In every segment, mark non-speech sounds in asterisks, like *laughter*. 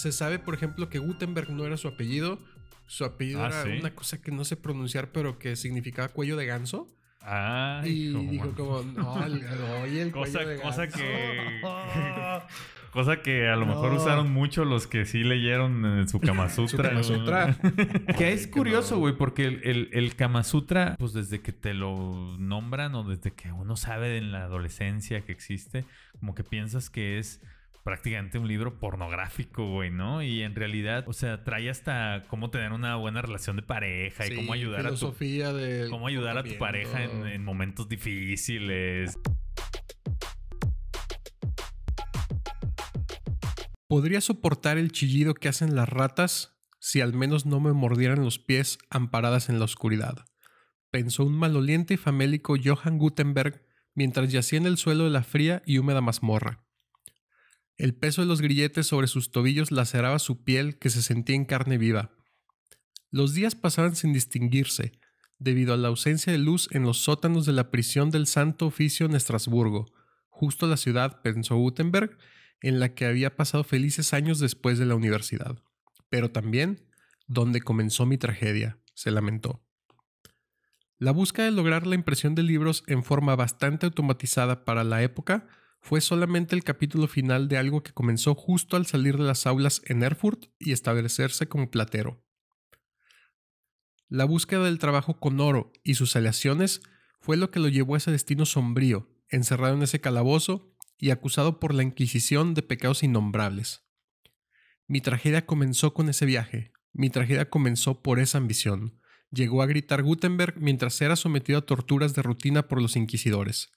se sabe, por ejemplo, que Gutenberg no era su apellido. Su apellido Ah, era ¿sí? una cosa que no sé pronunciar, pero que significaba cuello de ganso. Ay, y como- dijo como, no, *laughs* el, oye, el Cosa, cuello de cosa ganso". que. *laughs* cosa que a lo mejor No. usaron mucho los que sí leyeron en su Kama Sutra. Kama Sutra. *laughs* que es curioso, güey, porque el, el, el Kama Sutra, pues desde que te lo nombran o desde que uno sabe en la adolescencia que existe, como que piensas que es prácticamente un libro pornográfico, güey, ¿no? Y en realidad, o sea, trae hasta cómo tener una buena relación de pareja y cómo ayudar a tu de cómo ayudar a tu pareja en, en momentos difíciles. Podría soportar el chillido que hacen las ratas si al menos no me mordieran los pies amparadas en la oscuridad. Pensó un maloliente y famélico Johann Gutenberg mientras yacía en el suelo de la fría y húmeda mazmorra. El peso de los grilletes sobre sus tobillos laceraba su piel que se sentía en carne viva. Los días pasaban sin distinguirse, debido a la ausencia de luz en los sótanos de la prisión del Santo Oficio en Estrasburgo, justo la ciudad, pensó Gutenberg, en la que había pasado felices años después de la universidad. Pero también donde comenzó mi tragedia, se lamentó. La búsqueda de lograr la impresión de libros en forma bastante automatizada para la época fue solamente el capítulo final de algo que comenzó justo al salir de las aulas en Erfurt y establecerse como platero. La búsqueda del trabajo con oro y sus aleaciones fue lo que lo llevó a ese destino sombrío, encerrado en ese calabozo y acusado por la Inquisición de pecados innombrables. Mi tragedia comenzó con ese viaje, mi tragedia comenzó por esa ambición, llegó a gritar Gutenberg mientras era sometido a torturas de rutina por los inquisidores.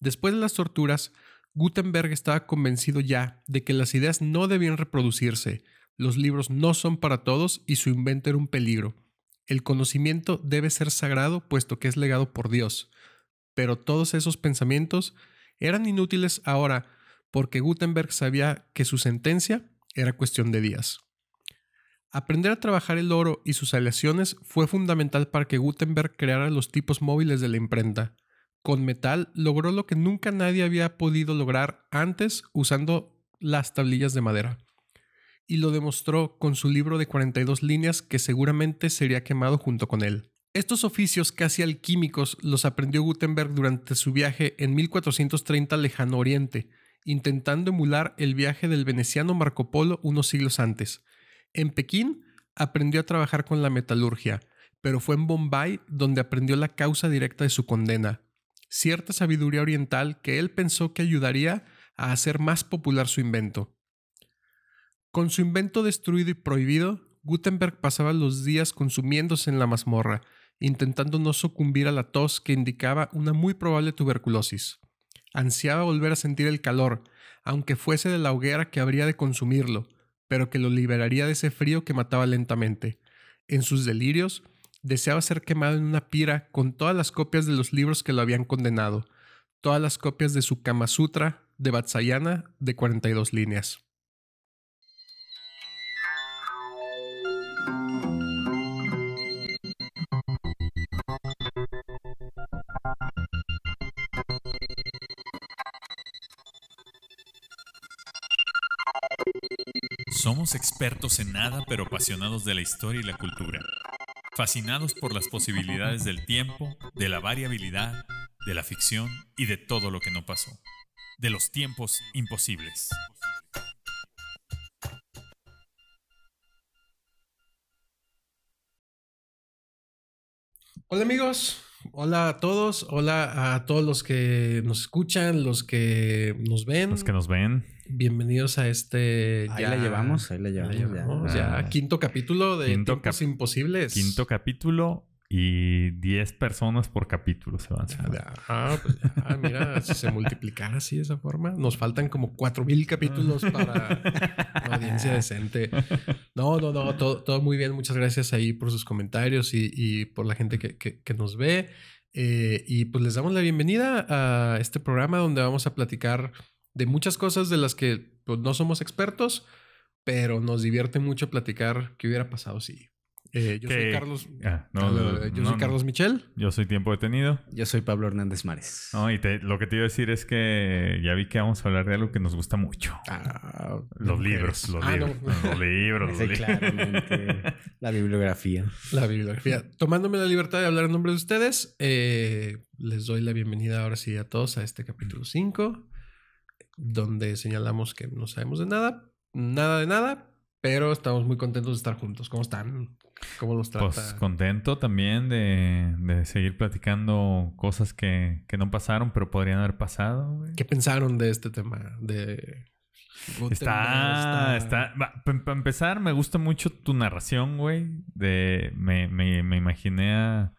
Después de las torturas, Gutenberg estaba convencido ya de que las ideas no debían reproducirse, los libros no son para todos y su invento era un peligro. El conocimiento debe ser sagrado puesto que es legado por Dios. Pero todos esos pensamientos eran inútiles ahora porque Gutenberg sabía que su sentencia era cuestión de días. Aprender a trabajar el oro y sus aleaciones fue fundamental para que Gutenberg creara los tipos móviles de la imprenta. Con metal logró lo que nunca nadie había podido lograr antes usando las tablillas de madera. Y lo demostró con su libro de 42 líneas que seguramente sería quemado junto con él. Estos oficios casi alquímicos los aprendió Gutenberg durante su viaje en 1430 al lejano oriente, intentando emular el viaje del veneciano Marco Polo unos siglos antes. En Pekín aprendió a trabajar con la metalurgia, pero fue en Bombay donde aprendió la causa directa de su condena, cierta sabiduría oriental que él pensó que ayudaría a hacer más popular su invento. Con su invento destruido y prohibido, Gutenberg pasaba los días consumiéndose en la mazmorra, intentando no sucumbir a la tos que indicaba una muy probable tuberculosis. Ansiaba volver a sentir el calor, aunque fuese de la hoguera que habría de consumirlo, pero que lo liberaría de ese frío que mataba lentamente. En sus delirios, deseaba ser quemado en una pira con todas las copias de los libros que lo habían condenado, todas las copias de su Kama Sutra de Vatsayana de 42 líneas. Somos expertos en nada pero apasionados de la historia y la cultura. Fascinados por las posibilidades del tiempo, de la variabilidad, de la ficción y de todo lo que no pasó. De los tiempos imposibles. Hola amigos, hola a todos, hola a todos los que nos escuchan, los que nos ven. Los que nos ven. Bienvenidos a este. Ahí la llevamos, ahí la ya llevamos. llevamos, ya. ya. Quinto capítulo de Quinto Tiempos cap- Imposibles. Quinto capítulo y 10 personas por capítulo se van. Ya, ya. Ah, pues ya, mira, si se multiplicara así de esa forma, nos faltan como cuatro mil capítulos para una audiencia decente. No, no, no, todo, todo muy bien. Muchas gracias ahí por sus comentarios y, y por la gente que, que- que nos ve. Eh, y pues les damos la bienvenida a este programa donde vamos a platicar de muchas cosas de las que pues, no somos expertos, pero nos divierte mucho platicar qué hubiera pasado si. Eh, yo soy Carlos. Ah, no, no, yo no, soy Carlos Michel. Yo soy tiempo detenido. Yo soy Pablo Hernández Mares. No, y te- lo que te iba a decir es que ya vi que vamos a hablar de algo que nos gusta mucho. Ah, Los libros, los Ah, no. libros, los libros, los libros. claramente. *laughs* La bibliografía. La bibliografía. Tomándome la libertad de hablar en nombre de ustedes, eh, les doy la bienvenida ahora sí a todos a este capítulo 5, donde señalamos que no sabemos de nada, nada de nada, pero estamos muy contentos de estar juntos. ¿Cómo están? ¿Cómo los trata? Pues contento también de, de seguir platicando cosas que, que no pasaron, pero podrían haber pasado. güey. ¿Qué pensaron de este tema? De Está, está. Para empezar, me gusta mucho tu narración, güey. De, me, me, me imaginé a,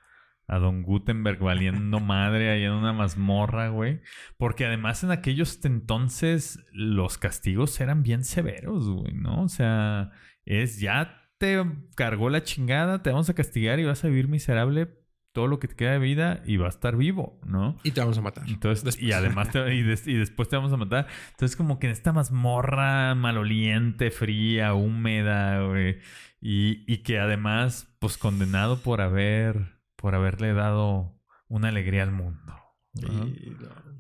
a Don Gutenberg valiendo *laughs* madre ahí en una mazmorra, güey. Porque además en aquellos entonces los castigos eran bien severos, güey, ¿no? O sea, es ya te cargó la chingada, te vamos a castigar y vas a vivir miserable todo lo que te queda de vida y va a estar vivo, ¿no? Y te vamos a matar. Entonces, Después. y además te- y, des- y después te vamos a matar. Entonces, como que en esta mazmorra maloliente, fría, húmeda, güey. Y, y que además, pues condenado por haber, por haberle dado una alegría al mundo. ¿no? Y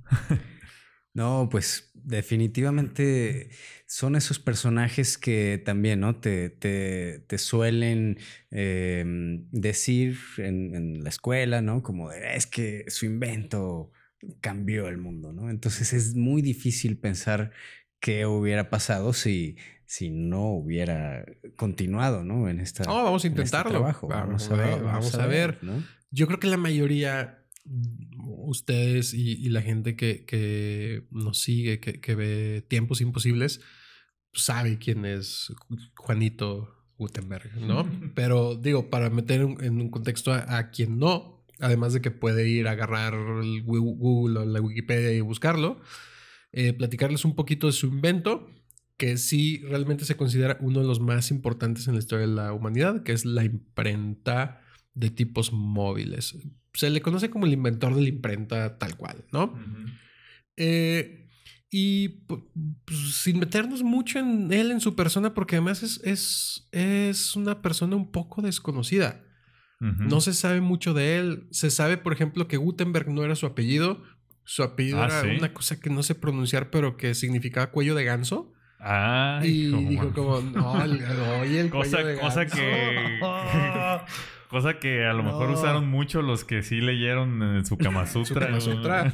*laughs* no. Pues definitivamente son esos personajes que también, ¿no? Te, te, suelen eh, decir en, en la escuela, ¿no? Como de, es que su invento cambió el mundo, ¿no? Entonces es muy difícil pensar qué hubiera pasado si, si no hubiera continuado, ¿no? En esta... No, vamos a este intentarlo. trabajo. Vamos a ver, vamos a ver. ¿no? Yo creo que la mayoría, ustedes y, y la gente que, que nos sigue, que, que ve Tiempos Imposibles, sabe quién es Juanito Gutenberg, ¿no? Pero digo, para meter en, un contexto a, a quien no, además de que puede ir a agarrar el Google o la Wikipedia y buscarlo, eh, platicarles un poquito de su invento, que sí realmente se considera uno de los más importantes en la historia de la humanidad, que es la imprenta de tipos móviles. Se le conoce como el inventor de la imprenta tal cual, ¿no? Eh, y pu- pues, sin meternos mucho en él, en su persona, porque además es, es, es una persona un poco desconocida. No se sabe mucho de él. Se sabe, por ejemplo, que Gutenberg no era su apellido. Su apellido Ah, era ¿sí? una cosa que no sé pronunciar, pero que significaba cuello de ganso. Ay, y hijo, dijo man. como, no, el- oye, el Cosa, cuello de cosa ganso. que. cosa que a lo mejor No. usaron mucho los que sí leyeron en su Kama *laughs* Sutra. Kama Sutra.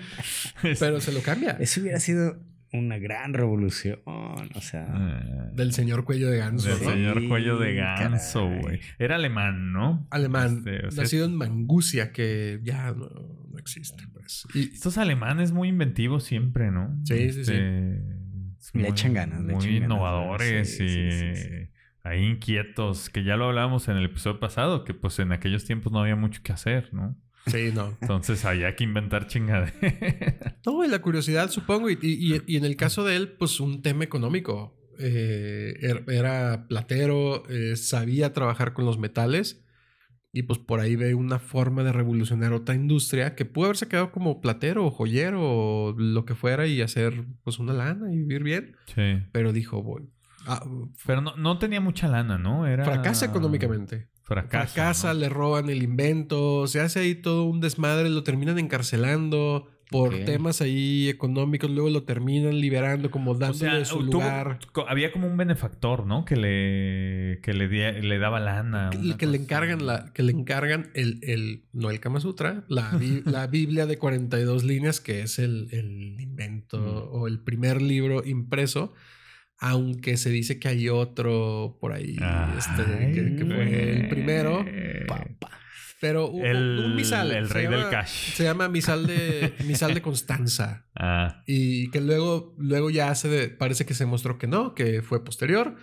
*laughs* Pero se lo cambia. Eso hubiera sido una gran revolución, o sea... Ah, Del señor cuello de ganso, Del ¿no? señor Sí, cuello de ganso, güey. Era alemán, ¿no? Alemán, Este, o sea, nacido en Mangucia, que ya no, no existe, pues. Y Estos alemanes muy inventivos siempre, ¿no? Sí, sí, sí. Le muy- echan ganas, le Muy echan ganas, innovadores sí, y sí, sí, sí. ahí inquietos, que ya lo hablábamos en el episodio pasado, que pues en aquellos tiempos no había mucho que hacer, ¿no? sí, no. Entonces había que inventar chingaderas. No, y la curiosidad, supongo, y, y- y en el caso de él, pues un tema económico. Eh, er- era platero, eh, sabía trabajar con los metales y pues por ahí ve una forma de revolucionar otra industria que pudo haberse quedado como platero o joyero o lo que fuera y hacer pues una lana y vivir bien, sí. pero dijo, voy. ah, Pero no, no tenía mucha lana, ¿no? Era... fracasa económicamente. Fracasa. Fracasa, ¿no? le roban el invento, se hace ahí todo un desmadre, lo terminan encarcelando por Ok. temas ahí económicos, luego lo terminan liberando, como O dándole sea, su tuvo- lugar. había como un benefactor, ¿no? Que le, que le, di- le daba lana. Que, que le encargan la, que le encargan el, el no el Kama Sutra, la, *laughs* la Biblia de 42 líneas, que es el, el invento Mm. o el primer libro impreso. Aunque se dice que hay otro por ahí, este, que, que fue el primero. Pa, pa. Pero un, El, un misal. el se rey del llama- cash. Se llama Misal de, *laughs* misal de Constanza. Ah, Y que luego, luego ya se de- parece que se mostró que no, que fue posterior.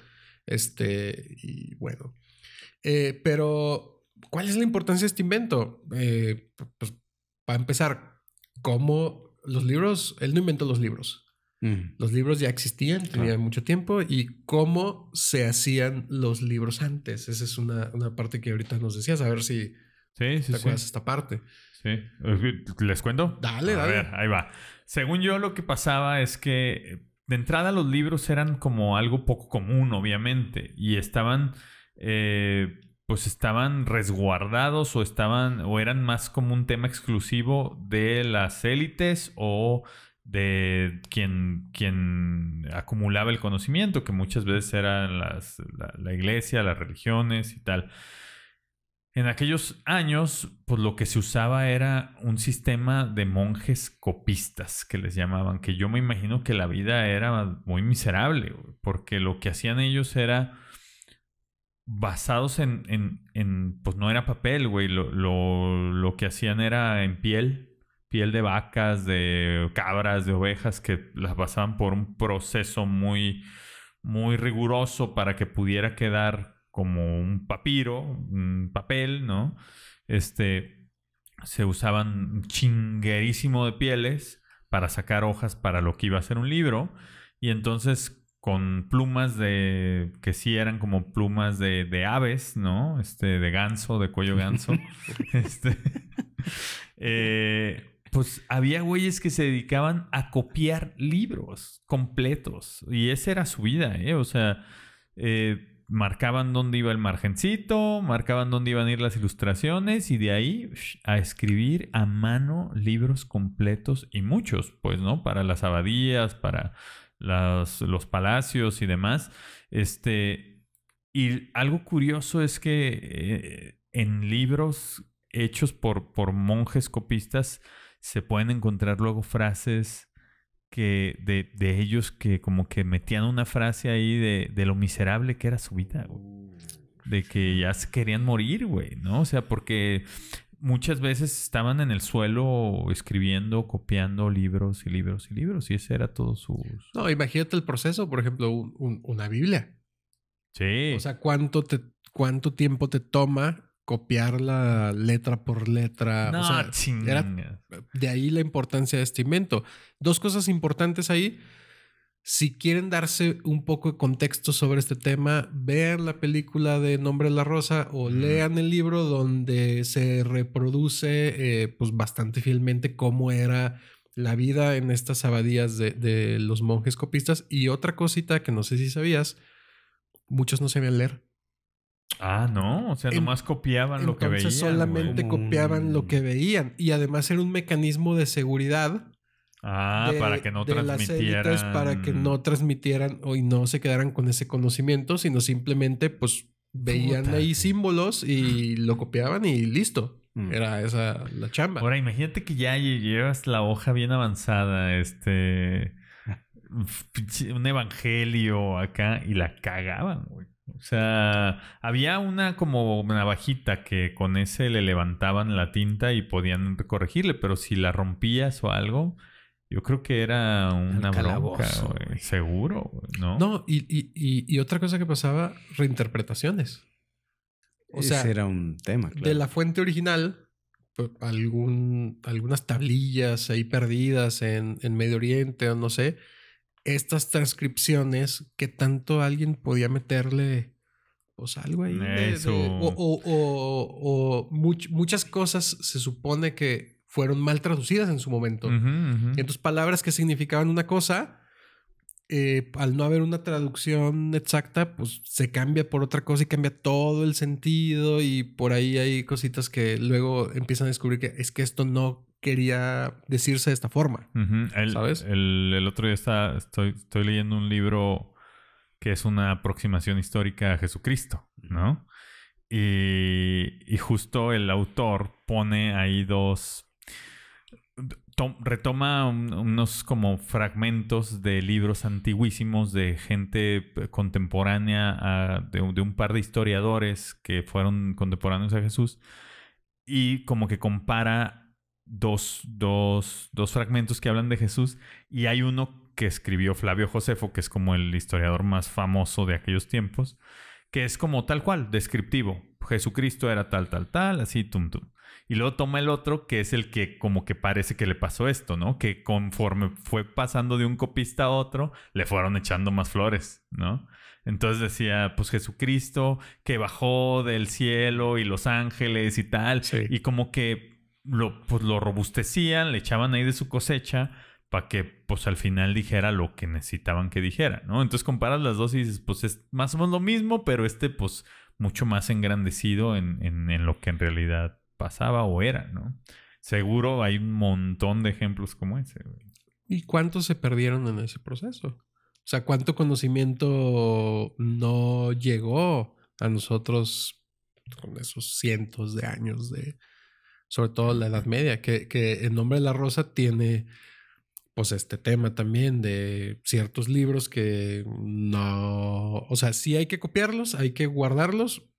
Este, y bueno. Eh, pero, ¿cuál es la importancia de este invento? Eh, pues, para empezar, ¿cómo los libros? Él no inventó los libros. Mm. Los libros ya existían, tenían mucho tiempo. ¿Y cómo se hacían los libros antes? Esa es una, una parte que ahorita nos decías, a ver si sí, sí, te sí. acuerdas esta parte. Sí. ¿Les cuento? Dale, A dale. ver, ahí va. Según yo, lo que pasaba es que de entrada los libros eran como algo poco común, obviamente, y estaban eh, pues estaban resguardados o estaban o eran más como un tema exclusivo de las élites o de quien, quien acumulaba el conocimiento, que muchas veces eran las, la, iglesia, las religiones y tal. En aquellos años, pues lo que se usaba era un sistema de monjes copistas, que les llamaban, que yo me imagino que la vida era muy miserable, porque lo que hacían ellos era basados en, en, pues no era papel, güey, lo, lo, lo que hacían era en piel, piel de vacas, de cabras, de ovejas, que las pasaban por un proceso muy, muy riguroso para que pudiera quedar como un papiro, un papel, ¿no? Este, se usaban chinguerísimo de pieles para sacar hojas para lo que iba a ser un libro. Y entonces con plumas de que sí eran como plumas de, de aves, ¿no? Este, de ganso, de cuello ganso. *laughs* este, *laughs* eh, pues había güeyes que se dedicaban a copiar libros completos. Y esa era su vida, ¿eh? O sea, eh, marcaban dónde iba el margencito, marcaban dónde iban a ir las ilustraciones y de ahí a escribir a mano libros completos y muchos, pues, ¿no? Para las abadías, para los palacios y demás. Este, y algo curioso es que eh, en libros hechos por, por monjes copistas, se pueden encontrar luego frases que de, de ellos que como que metían una frase ahí de, de lo miserable que era su vida, De que ya se querían morir, güey, ¿no? O sea, porque muchas veces estaban en el suelo escribiendo, copiando libros y libros y libros, y ese era todo su... No, imagínate el proceso, por ejemplo, una Biblia. Sí. O sea, ¿cuánto, te, cuánto tiempo te toma copiarla letra por letra. No, o de ahí la importancia de este invento. Dos cosas importantes ahí. Si quieren darse un poco de contexto sobre este tema, vean la película de Nombre de la Rosa o lean el libro donde se reproduce eh, pues bastante fielmente cómo era la vida en estas abadías de, de los monjes copistas. Y otra cosita que no sé si sabías, muchos no sabían leer. Ah, no, o sea, nomás copiaban lo que veían. solamente copiaban lo que veían. Y además era un mecanismo de seguridad. Ah, para que no transmitieran. para que no transmitieran o y no se quedaran con ese conocimiento, sino simplemente, pues, veían ahí símbolos y lo copiaban y listo. Mm. Era esa la chamba. Ahora, imagínate que ya llevas la hoja bien avanzada, este. un evangelio acá y la cagaban, güey. O sea, había una como navajita que con ese le levantaban la tinta y podían corregirle, pero si la rompías o algo, yo creo que era una bronca, seguro, ¿no? No, y, y, y, otra cosa que pasaba, reinterpretaciones. O sea, era un tema, De la fuente original, algún, algunas tablillas ahí perdidas en, en Medio Oriente o no sé, estas transcripciones que tanto alguien podía meterle pues algo ahí. o, o, muchas cosas se supone que fueron mal traducidas en su momento. Entonces, palabras que significaban una cosa, eh, al no haber una traducción exacta, pues se cambia por otra cosa y cambia todo el sentido. Y por ahí hay cositas que luego empiezan a descubrir que es que esto no quería decirse de esta forma. el, ¿Sabes? El, otro día está, estoy, estoy leyendo un libro que es una aproximación histórica a Jesucristo, ¿no? Y, y justo el autor pone ahí dos... retoma unos como fragmentos de libros antiguísimos de gente contemporánea, de, de un par de historiadores que fueron contemporáneos a Jesús y como que compara dos, dos, dos fragmentos que hablan de Jesús y hay uno que escribió Flavio Josefo, que es como el historiador más famoso de aquellos tiempos, que es como tal cual, descriptivo. Jesucristo era tal, tal, tal, así, tum, tum. Y luego toma el otro, que es el que como que parece que le pasó esto, ¿no? Que conforme fue pasando de un copista a otro, le fueron echando más flores, ¿no? Entonces decía, pues Jesucristo que bajó del cielo y los ángeles y tal. Y como que lo, pues lo robustecían, le echaban ahí de su cosecha para que pues al final dijera lo que necesitaban que dijera, ¿no? Entonces comparas las dos y dices, pues es más o menos lo mismo, pero este pues mucho más engrandecido en, en, lo que en realidad pasaba o era, ¿no? Seguro hay un montón de ejemplos como ese. ¿Y cuántos se perdieron en ese proceso? O sea, ¿cuánto conocimiento no llegó a nosotros con esos cientos de años de, sobre todo la Edad Media, que, que en nombre de la rosa tiene pues este tema también de ciertos libros que no, o sea, sí hay que copiarlos, hay que guardarlos,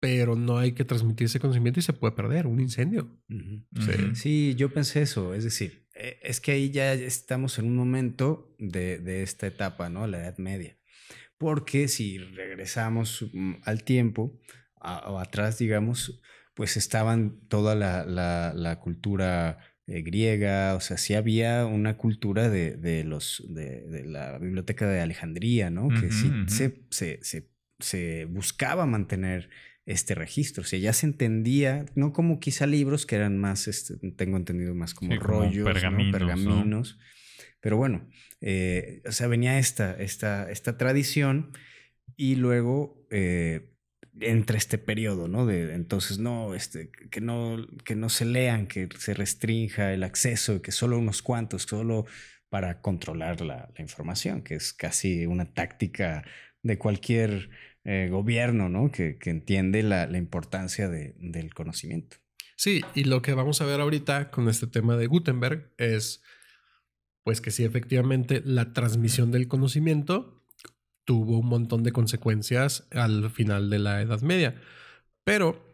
pero no hay que transmitir ese conocimiento y se puede perder un incendio. Ujú. Sí. Yo pensé eso, es decir, eh, es que ahí ya estamos en un momento de, de esta etapa, ¿no? La Edad Media. Porque si regresamos mm, al tiempo, a- o atrás, digamos, pues estaban toda la, la- la cultura eh, griega, o sea, sí había una cultura de, de los, de, de la biblioteca de Alejandría, ¿no? Que sí se, se, se, se buscaba mantener este registro. O sea, ya se entendía, no como quizá libros que eran más, este, tengo entendido, más como Sí, como rollos, ¿no? pergaminos, ¿no? pergaminos. Pero bueno, eh, o sea, venía esta, esta, esta tradición y luego eh, entra este periodo, ¿no? De entonces, no, este, que no, que no se lean, que se restrinja el acceso, que solo unos cuantos, solo para controlar la, información, que es casi una táctica de cualquier eh, gobierno, ¿no? Que, entiende la, importancia de- del conocimiento. Sí, y lo que vamos a ver ahorita con este tema de Gutenberg es, pues que sí, efectivamente, la transmisión del conocimiento tuvo un montón de consecuencias al final de la Edad Media. Pero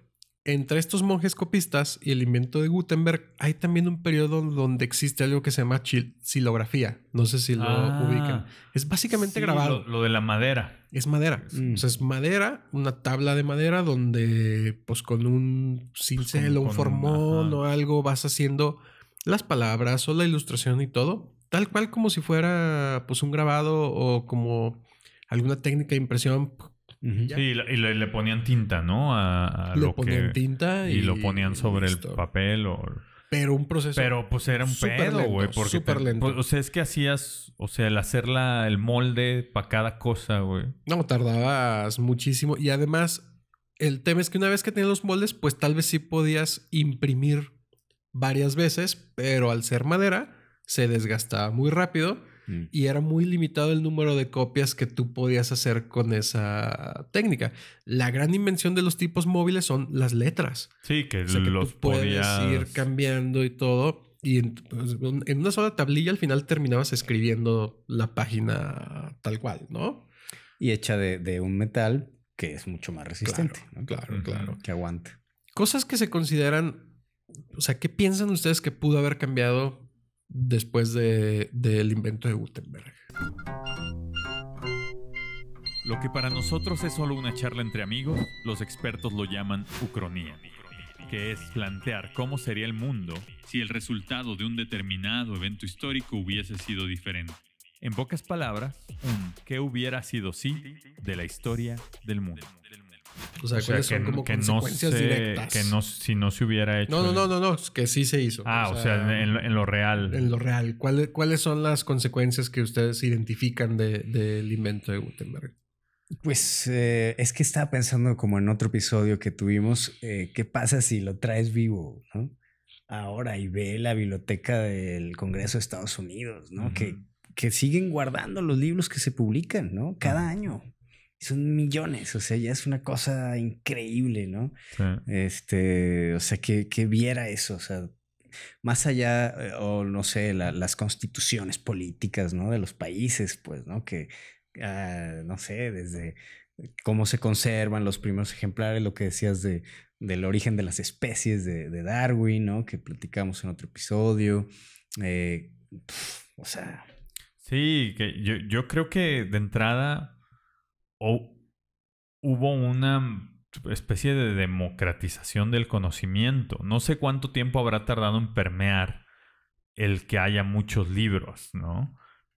entre estos monjes copistas y el invento de Gutenberg, hay también un periodo donde existe algo que se llama xilografía. No sé si lo Ah, ubican. Es básicamente sí, grabado. Lo, lo de la madera. Es madera. Mm. O sea, es madera, una tabla de madera donde, pues con un cincel con- o un con- formón ajá. o algo vas haciendo las palabras o la ilustración y todo. Tal cual como si fuera, pues, un grabado o como alguna técnica de impresión. Ya. Sí, y, le, le ponían tinta, ¿no? A, a Le lo ponían que... tinta y, Y lo ponían sobre listo. el papel o... Pero un proceso. Pero pues era un pedo, lento, güey. Porque súper te- lento. pues, o sea, es que hacías, o sea, el hacer la, el molde para cada cosa, güey. No, tardabas muchísimo. Y además, el tema es que una vez que tenías los moldes, pues tal vez sí podías imprimir varias veces, pero al ser madera, se desgastaba muy rápido Mm. y era muy limitado el número de copias que tú podías hacer con esa técnica. La gran invención de los tipos móviles son las letras. Sí, que O sea, que los tú puedes podías... ir cambiando y todo. Y en, pues, en una sola tablilla al final terminabas escribiendo la página tal cual, ¿no? Y hecha de, de un metal que es mucho más resistente, ¿no? Claro, Ujú. claro. que aguanta. Cosas que se consideran, o sea, ¿qué piensan ustedes que pudo haber cambiado después de- del invento de Gutenberg? Lo que para nosotros es solo una charla entre amigos, los expertos lo llaman ucronía, que es plantear cómo sería el mundo si el resultado de un determinado evento histórico hubiese sido diferente. En pocas palabras, un ¿qué hubiera sido si de la historia del mundo? O sea, O sea, ¿cuáles que, son como que no consecuencias se- directas? Que no, si no se hubiera hecho... no, no, no, no, no, es que sí se hizo. Ah, o sea, en, en lo real. en lo real. ¿Cuáles, ¿Cuáles son las consecuencias que ustedes identifican de- del invento de Gutenberg? Pues eh, es que estaba pensando como en otro episodio que tuvimos, eh, ¿qué pasa si lo traes vivo, no? Ahora y ve la biblioteca del Congreso de Estados Unidos, ¿no? Que, que siguen guardando los libros que se publican, ¿no? Cada año. Son millones, o sea, ya es una cosa increíble, ¿no? Sí. Este, o sea, que, que viera eso, o sea, más allá, eh, o no sé, la- las constituciones políticas, ¿no? De los países, pues, ¿no? Que, ah, no sé, desde cómo se conservan los primeros ejemplares, lo que decías de, del origen de las especies de, de Darwin, ¿no? Que platicamos en otro episodio. Eh, pf, o sea, Sí, que yo, yo creo que de entrada o- hubo una especie de democratización del conocimiento. No sé cuánto tiempo habrá tardado en permear el que haya muchos libros, ¿no?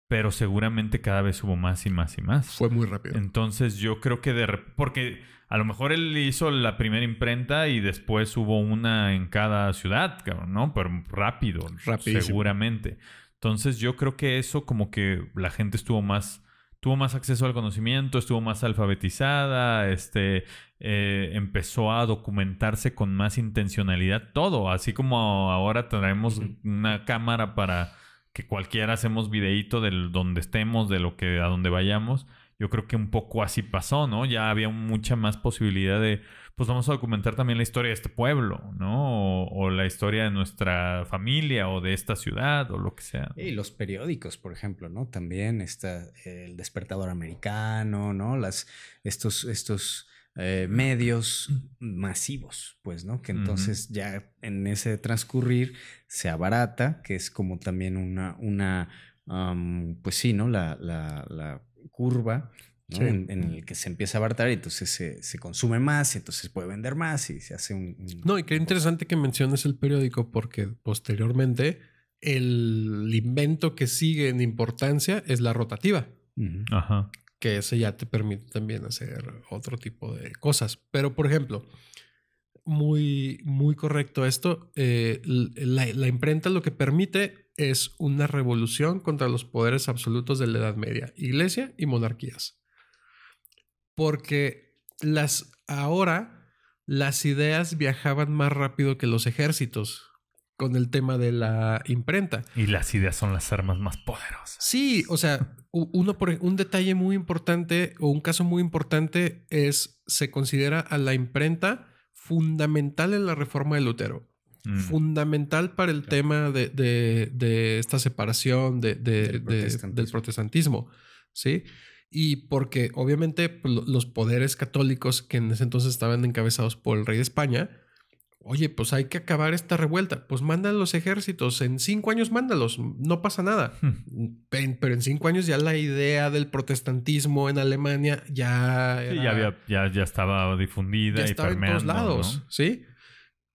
Pero seguramente cada vez hubo más y más y más. Fue muy rápido. Entonces yo creo que de porque a lo mejor él hizo la primera imprenta y después hubo una en cada ciudad, ¿no? Pero rápido, Rapidísimo. seguramente. Entonces yo creo que eso como que la gente estuvo más tuvo más acceso al conocimiento, estuvo más alfabetizada, este eh, empezó a documentarse con más intencionalidad todo, así como ahora traemos una cámara para que cualquiera hacemos videíto de donde estemos, de lo que a donde vayamos. Yo creo que un poco así pasó, ¿no? Ya había mucha más posibilidad de, pues vamos a documentar también la historia de este pueblo, ¿no? O, la historia de nuestra familia o de esta ciudad o lo que sea. Y los periódicos, por ejemplo, ¿no? También está el despertador americano, ¿no? Las, estos, estos eh, medios masivos, pues, ¿no? Que entonces ya en ese transcurrir se abarata, que es como también una, una pues sí, ¿no? La, la, la curva En, el que se empieza a abaratar y entonces se, se, consume más y entonces puede vender más y se hace un... No, y qué interesante que menciones el periódico porque posteriormente el invento que sigue en importancia es la rotativa. Ajá que ese ya te permite también hacer otro tipo de cosas. Pero, por ejemplo, muy, muy correcto esto, eh, la, imprenta lo que permite es una revolución contra los poderes absolutos de la Edad Media, iglesia y monarquías. Porque las ahora las ideas viajaban más rápido que los ejércitos con el tema de la imprenta. Y las ideas son las armas más poderosas. Sí, o sea, uno por un detalle muy importante o un caso muy importante es se considera a la imprenta fundamental en la reforma de Lutero. Mm. Fundamental para el tema de, esta separación del protestantismo. del, protestantismo. ¿sí? Y porque obviamente pues, los poderes católicos que en ese entonces estaban encabezados por el rey de España, Oye, pues hay que acabar esta revuelta. Pues mandan los ejércitos. En cinco años mándalos. No pasa nada. Hmm. Pero en cinco años ya la idea del protestantismo en Alemania ya. ya, había, ya, ya, estaba difundida ya y estaba en todos lados. Sí.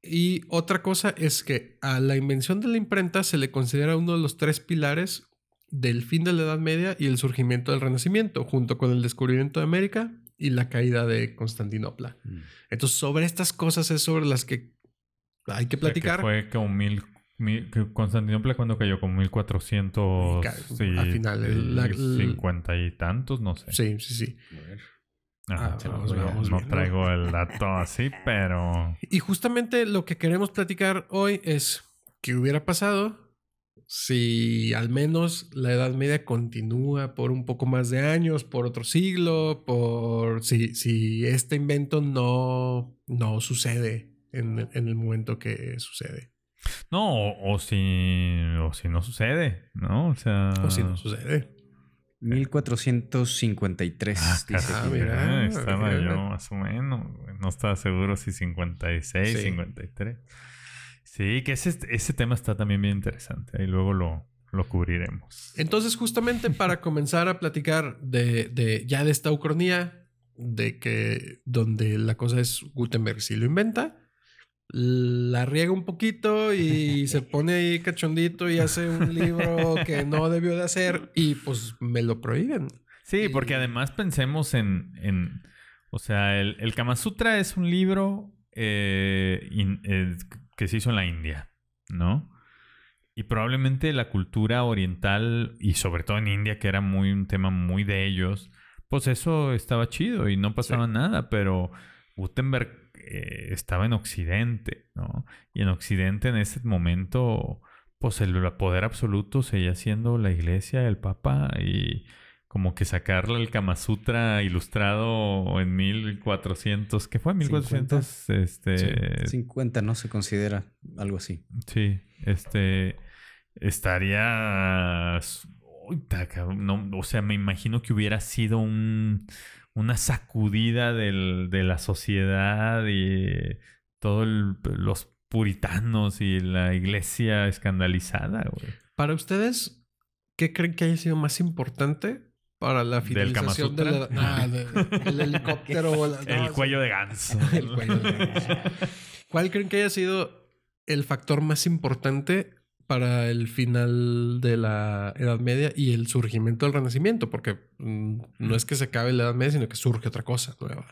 Y otra cosa es que a la invención de la imprenta se le considera uno de los tres pilares del fin de la Edad Media y el surgimiento del Renacimiento, junto con el descubrimiento de América y la caída de Constantinopla. Hmm. Entonces, sobre estas cosas es sobre las que hay que platicar. fue como mil, Constantinopla cuando cayó como 1400 sí, al final 50 y tantos, no sé. Sí, sí, sí. Ah, no traigo el *laughs* dato así, pero... Y justamente lo que queremos platicar hoy es qué hubiera pasado si al menos la Edad Media continúa por un poco más de años, por otro siglo, por si, si este invento no, no sucede en, el momento que sucede. No, o, si, o si no sucede, ¿no? O sea... O si no sucede. 1453. Ah, ah mira, estaba yo más o menos. No estaba seguro si 56, 53. Sí, que ese, ese tema está también bien interesante. Ahí luego lo, lo cubriremos. Entonces, justamente para comenzar a platicar de, de, ya de esta ucronía, de que donde la cosa es Gutenberg si lo inventa, la riega un poquito y se pone ahí cachondito y hace un libro que no debió de hacer y pues me lo prohíben. Sí, porque además pensemos en, en o sea, el, el, Kama Sutra es un libro eh, eh, que se hizo en la India, ¿no? Y probablemente la cultura oriental y sobre todo en India, que era muy un tema muy de ellos, pues eso estaba chido y no pasaba nada, pero Gutenberg eh, estaba en Occidente, ¿no? Y en Occidente en ese momento, pues el poder absoluto seguía siendo la iglesia, el papa, y como que sacarle el Kama Sutra ilustrado en 1400, ¿qué fue? 1400, 50. este... 50, ¿no? Se considera algo así. Sí, este... Estaría... No, o sea, me imagino que hubiera sido un una sacudida de la sociedad y todos los puritanos y la iglesia escandalizada, güey. Para ustedes, ¿qué creen que haya sido más importante para la finalización de la, ah, el helicóptero? el cuello de ganso. *laughs* el cuello de ganso. ¿Cuál creen que haya sido el factor más importante para el final de la Edad Media y el surgimiento del Renacimiento, porque mm, no es que se acabe la Edad Media, sino que surge otra cosa nueva.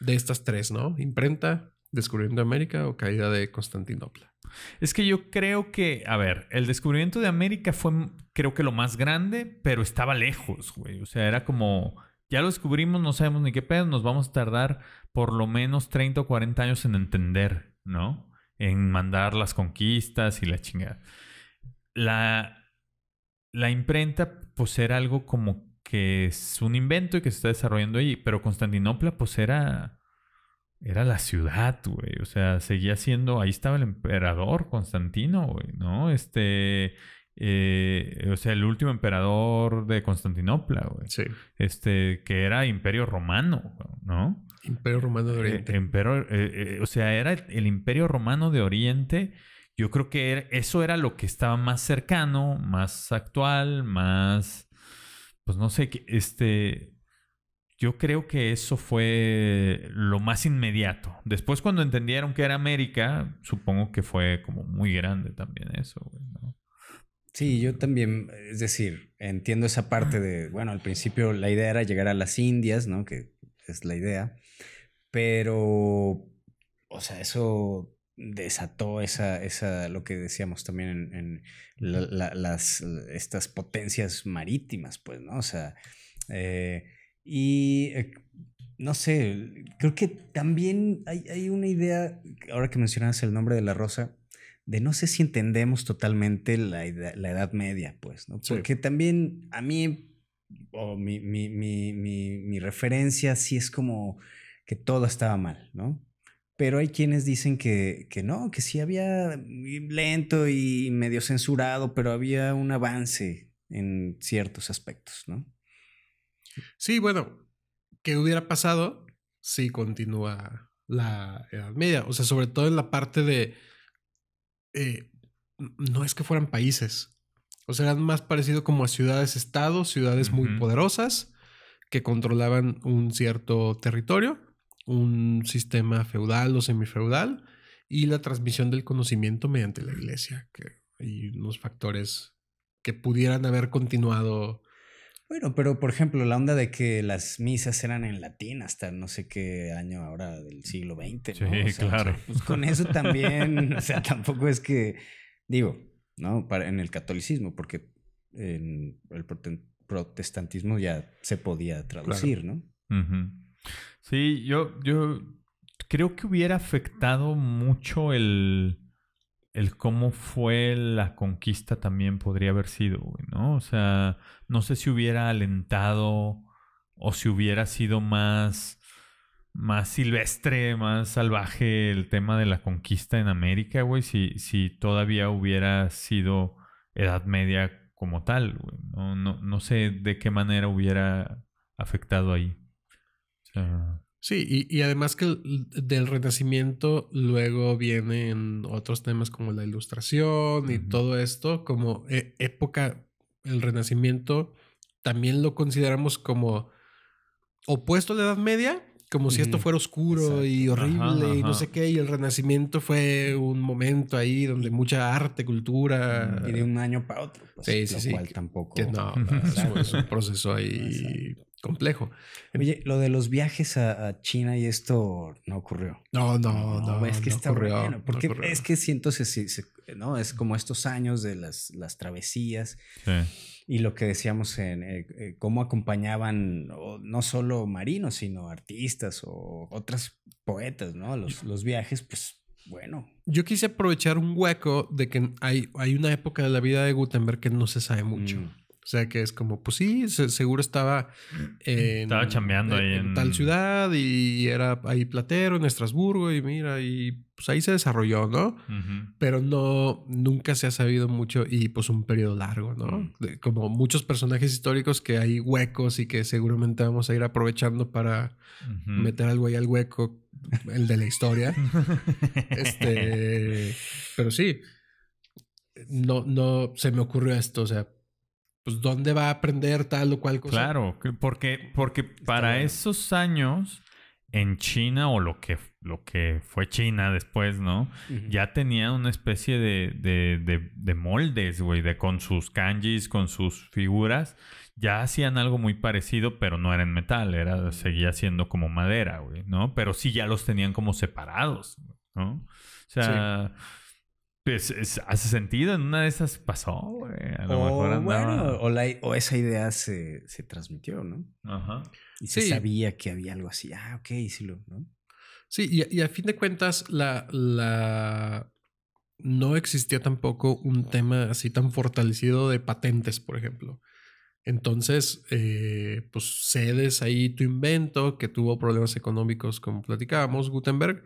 De estas tres, ¿no? Imprenta, descubrimiento de América o caída de Constantinopla. Es que yo creo que, a ver, el descubrimiento de América fue, creo que lo más grande, pero estaba lejos, güey. O sea, era como ya lo descubrimos, no sabemos ni qué pedo, nos vamos a tardar por lo menos 30 o 40 años en entender, ¿no? En mandar las conquistas y la chingada. La, la imprenta, pues era algo como que es un invento y que se está desarrollando ahí, pero Constantinopla, pues era, era la ciudad, güey. O sea, seguía siendo, ahí estaba el emperador Constantino, güey, ¿no? Este, eh, o sea, el último emperador de Constantinopla, güey. Sí. Este, que era Imperio Romano, ¿no? Imperio Romano de Oriente. Eh, imperio- eh, o sea, era el Imperio Romano de Oriente. Yo creo que era- eso era lo que estaba más cercano, más actual, más, pues no sé, este, yo creo que eso fue lo más inmediato. Después cuando entendieron que era América, supongo que fue como muy grande también eso, güey, ¿no? Sí, yo también, es decir, entiendo esa parte de, bueno, al principio la idea era llegar a las Indias, ¿no? Que es la idea, pero, o sea, eso desató esa, esa, lo que decíamos también en, en la- la- las, estas potencias marítimas, pues, ¿no? O sea, eh, y eh, no sé, creo que también hay, hay una idea, ahora que mencionabas el nombre de la rosa, de no sé si entendemos totalmente la, eda- la Edad Media, pues, ¿no? Sí. Porque también a mí, o mi, mi, mi, mi, mi referencia sí es como que todo estaba mal, ¿no? Pero hay quienes dicen que, que no, que sí había lento y medio censurado, pero había un avance en ciertos aspectos, ¿no? Sí, bueno, ¿qué hubiera pasado si continúa la Edad Media? O sea, sobre todo en la parte de... eh, no es que fueran países. O sea, eran más parecido como a ciudades-estados, ciudades muy Ujú. poderosas que controlaban un cierto territorio, un sistema feudal o semifeudal y la transmisión del conocimiento mediante la iglesia, que hay unos factores que pudieran haber continuado Bueno, pero por ejemplo, la onda de que las misas eran en latín hasta no sé qué año ahora del siglo XX, ¿no? Sí, O sea, claro. Pues con eso también, o sea, tampoco es que, digo, ¿no? Para, en el catolicismo, porque en el prote- protestantismo ya se podía traducir, ¿no? Sí, yo, yo creo que hubiera afectado mucho el, el cómo fue la conquista también podría haber sido, güey, ¿no? O sea, no sé si hubiera alentado o si hubiera sido más, más silvestre, más salvaje el tema de la conquista en América, güey, si, si todavía hubiera sido Edad Media como tal, güey. No, no, no sé de qué manera hubiera afectado ahí. O sea, Sí, y, y además que el- del Renacimiento luego vienen otros temas como la Ilustración y todo esto, como eh, época, el Renacimiento también lo consideramos como opuesto a la Edad Media, como si esto fuera oscuro y horrible Ajá, y no ajá. sé qué, y el Renacimiento fue un momento ahí donde mucha arte, cultura... Y de un año para otro, pues, Sí, sí, lo sí, cual tampoco. que no, no, es, un- es un *laughs* proceso ahí complejo. Oye, lo de los viajes a, a China y esto no ocurrió. No, no, no. es que no está ocurrió, bueno. no Porque es que siento, se- se- se- ¿no? Es como estos años de las, las travesías sí. y lo que decíamos en eh, eh, cómo acompañaban no solo marinos, sino artistas o otras poetas, ¿no? Los, los viajes, pues bueno. Yo quise aprovechar un hueco de que hay, hay una época de la vida de Gutenberg que no se sabe mucho. Mm. O sea, que es como, pues sí, se- seguro estaba en, Estaba chambeando ahí en- tal ciudad y era ahí platero en Estrasburgo y mira, y pues ahí se desarrolló, ¿no? Pero no, nunca se ha sabido mucho y pues un periodo largo, ¿no? Mm. De- como muchos personajes históricos que hay huecos y que seguramente vamos a ir aprovechando para meter algo ahí al hueco, el de la historia. *laughs* Este, pero sí, no, no se me ocurrió esto. O sea, pues, ¿dónde va a aprender tal o cual cosa? Claro, que- porque, porque para esos años en China o lo que, lo que fue China después, ¿no? Ya tenía una especie de, de, de, de moldes, güey, de con sus kanjis, con sus figuras. Ya hacían algo muy parecido, pero no era en metal, era, seguía siendo como madera, güey, ¿no? Pero sí ya los tenían como separados, ¿no? O sea, pues, es- hace sentido, en una de esas pasó, güey. A lo O, mejor andaba... bueno, o, la- o esa idea se, se transmitió, ¿no? Ajá. Y se Sí. sabía que había algo así. Ah, ok, sí lo, ¿no? Sí, y, y a fin de cuentas, la, la no existía tampoco un tema así tan fortalecido de patentes, por ejemplo. Entonces, eh, pues cedes ahí tu invento que tuvo problemas económicos, como platicábamos, Gutenberg,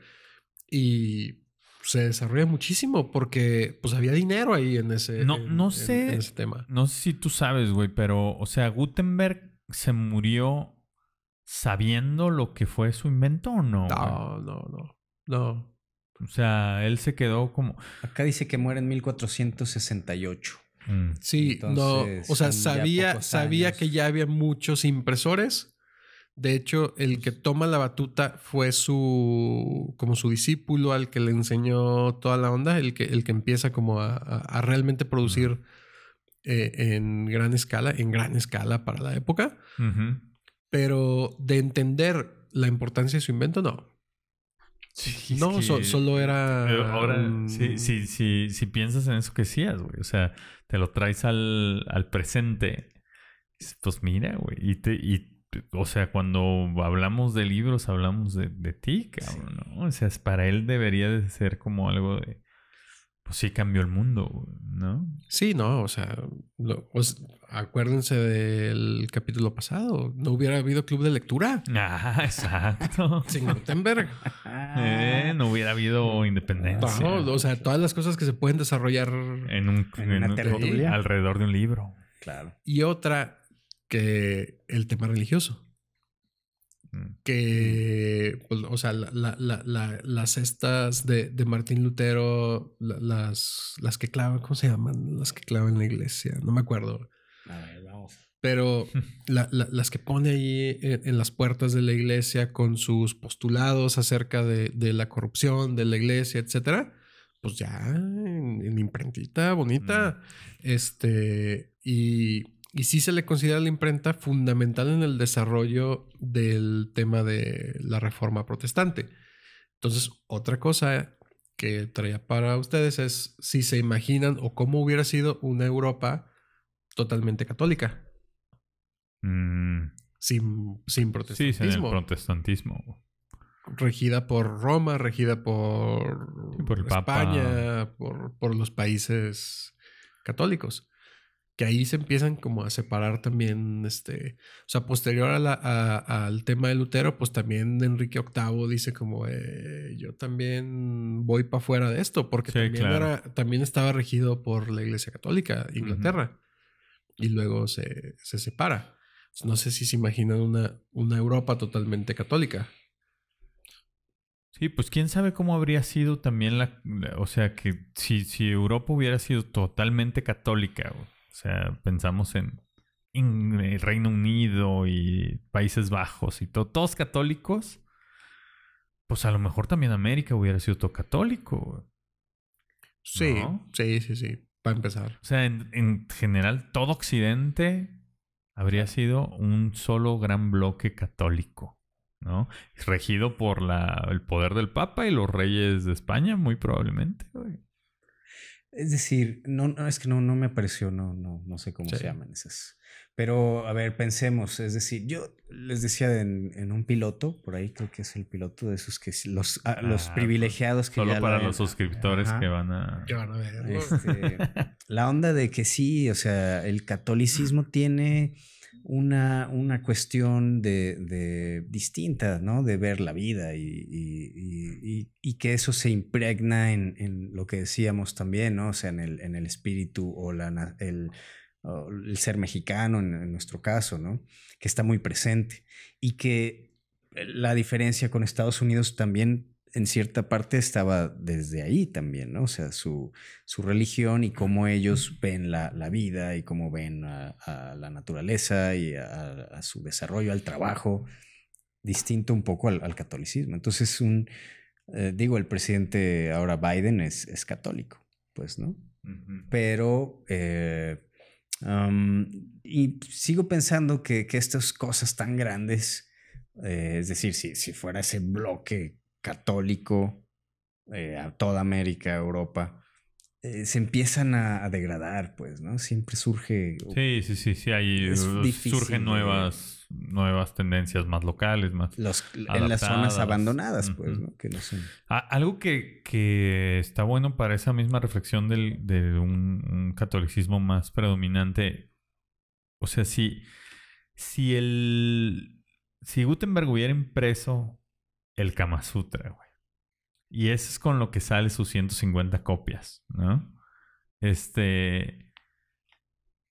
y se desarrolla muchísimo porque pues había dinero ahí en ese, No- en- no sé. en ese tema. No sé si tú sabes, güey, pero, o sea, Gutenberg se murió sabiendo lo que fue su invento o no. güey? No, no, no, no. O sea, él se quedó como. Acá dice que muere en 1468. mm, Sí, Entonces, no, o sea, sabía, sabía que ya había muchos impresores. De hecho, el que toma la batuta fue su, como su discípulo al que le enseñó toda la onda, el que, el que empieza como a, a- a realmente producir eh, en gran escala, en gran escala para la época. Pero de entender la importancia de su invento, no. Sí, no, so- solo era... Ahora, si, si, si, si piensas en eso que decías, güey, o sea, te lo traes al, al presente, pues mira, güey, y, te, y, o sea, cuando hablamos de libros, hablamos de, de ti, cabrón, ¿no? O sea, para él debería de ser como algo de, pues sí cambió el mundo, ¿no? Sí, no, o sea, lo- os- acuérdense del capítulo pasado. No hubiera habido club de lectura Ah, *laughs* exacto. sin Gutenberg. Eh, no hubiera habido independencia. No, o sea, todas las cosas que se pueden desarrollar. en un, En una un- alrededor de un libro. Claro. Y otra que el tema religioso. Mm. Que, pues, o sea, la- la- la- la- las estas de, de Martín Lutero, la- las, las que clavan, ¿cómo se llaman? Las que clavan en la iglesia, no me acuerdo. A ver, vamos. Pero la- la- las que pone ahí en, en las puertas de la iglesia con sus postulados acerca de, de la corrupción de la iglesia, etcétera, pues ya en, en imprentita bonita. Este, y, y sí se le considera la imprenta fundamental en el desarrollo del tema de la reforma protestante. Entonces, otra cosa que traía para ustedes es si se imaginan o cómo hubiera sido una Europa totalmente católica Mm, sin, sin Sí, protestantismo. en el protestantismo. regida por Roma, regida por, Sí, por el Papa. España, por, por los países católicos. Que ahí se empiezan como a separar también, este, o sea, posterior a la- a- al tema de Lutero, pues también Enrique VIII dice como, eh, yo también voy para fuera de esto, porque Sí, también, claro. era, también estaba regido por la Iglesia Católica, Inglaterra, y luego se, se separa. No sé si se imaginan una, una Europa totalmente católica. Sí, pues quién sabe cómo habría sido también la... O sea, que si, si Europa hubiera sido totalmente católica, güey, sea, pensamos en, en el Reino Unido y Países Bajos y to- todos católicos, pues a lo mejor también América hubiera sido todo católico. Sí, ¿No? sí, sí, sí. Para empezar. O sea, en, en general, todo Occidente habría sido un solo gran bloque católico, ¿no? Regido por la, el poder del Papa y los reyes de España, muy probablemente. güey. Es decir, no, no, es que no, no me apareció, no, no, no sé cómo Sí. se llaman esas. Pero, a ver, pensemos, es decir, yo les decía en, en un piloto, por ahí creo que es el piloto de esos que sí- los, ah, los Ah, privilegiados que Solo ya para lo- los suscriptores Ajá. que van a... Que van a ver. Este, *laughs* la onda de que sí, o sea, el catolicismo *laughs* tiene una, una cuestión de, de distinta, ¿no? De ver la vida y, y- y- y- que eso se impregna en, en lo que decíamos también, ¿no? O sea, en el, en el espíritu o la, el, el ser mexicano en, en nuestro caso, ¿no? Que está muy presente y que la diferencia con Estados Unidos también en cierta parte estaba desde ahí también, ¿no? O sea, su, su religión y cómo ellos ven la, la vida y cómo ven a, a la naturaleza y a, a su desarrollo, al trabajo, distinto un poco al, al catolicismo. Entonces, un, eh, digo, el presidente ahora Biden es, es católico, pues, ¿no? Pero, eh, um, y sigo pensando que, que estas cosas tan grandes, eh, es decir, si, si fuera ese bloque católico eh, a toda América, Europa, eh, se empiezan a, a degradar, pues, ¿no? Siempre surge... Sí, sí, sí, sí. Difícil surgen nuevas, nuevas tendencias más locales, más. Los, en las zonas abandonadas, pues. ¿no? Que no son... Ah, algo que, que está bueno para esa misma reflexión del, de un, un catolicismo más predominante. O sea, si, si el. Si Gutenberg hubiera impreso el Kama Sutra, güey. Y eso es con lo que sale sus 150 copias, ¿no? Este.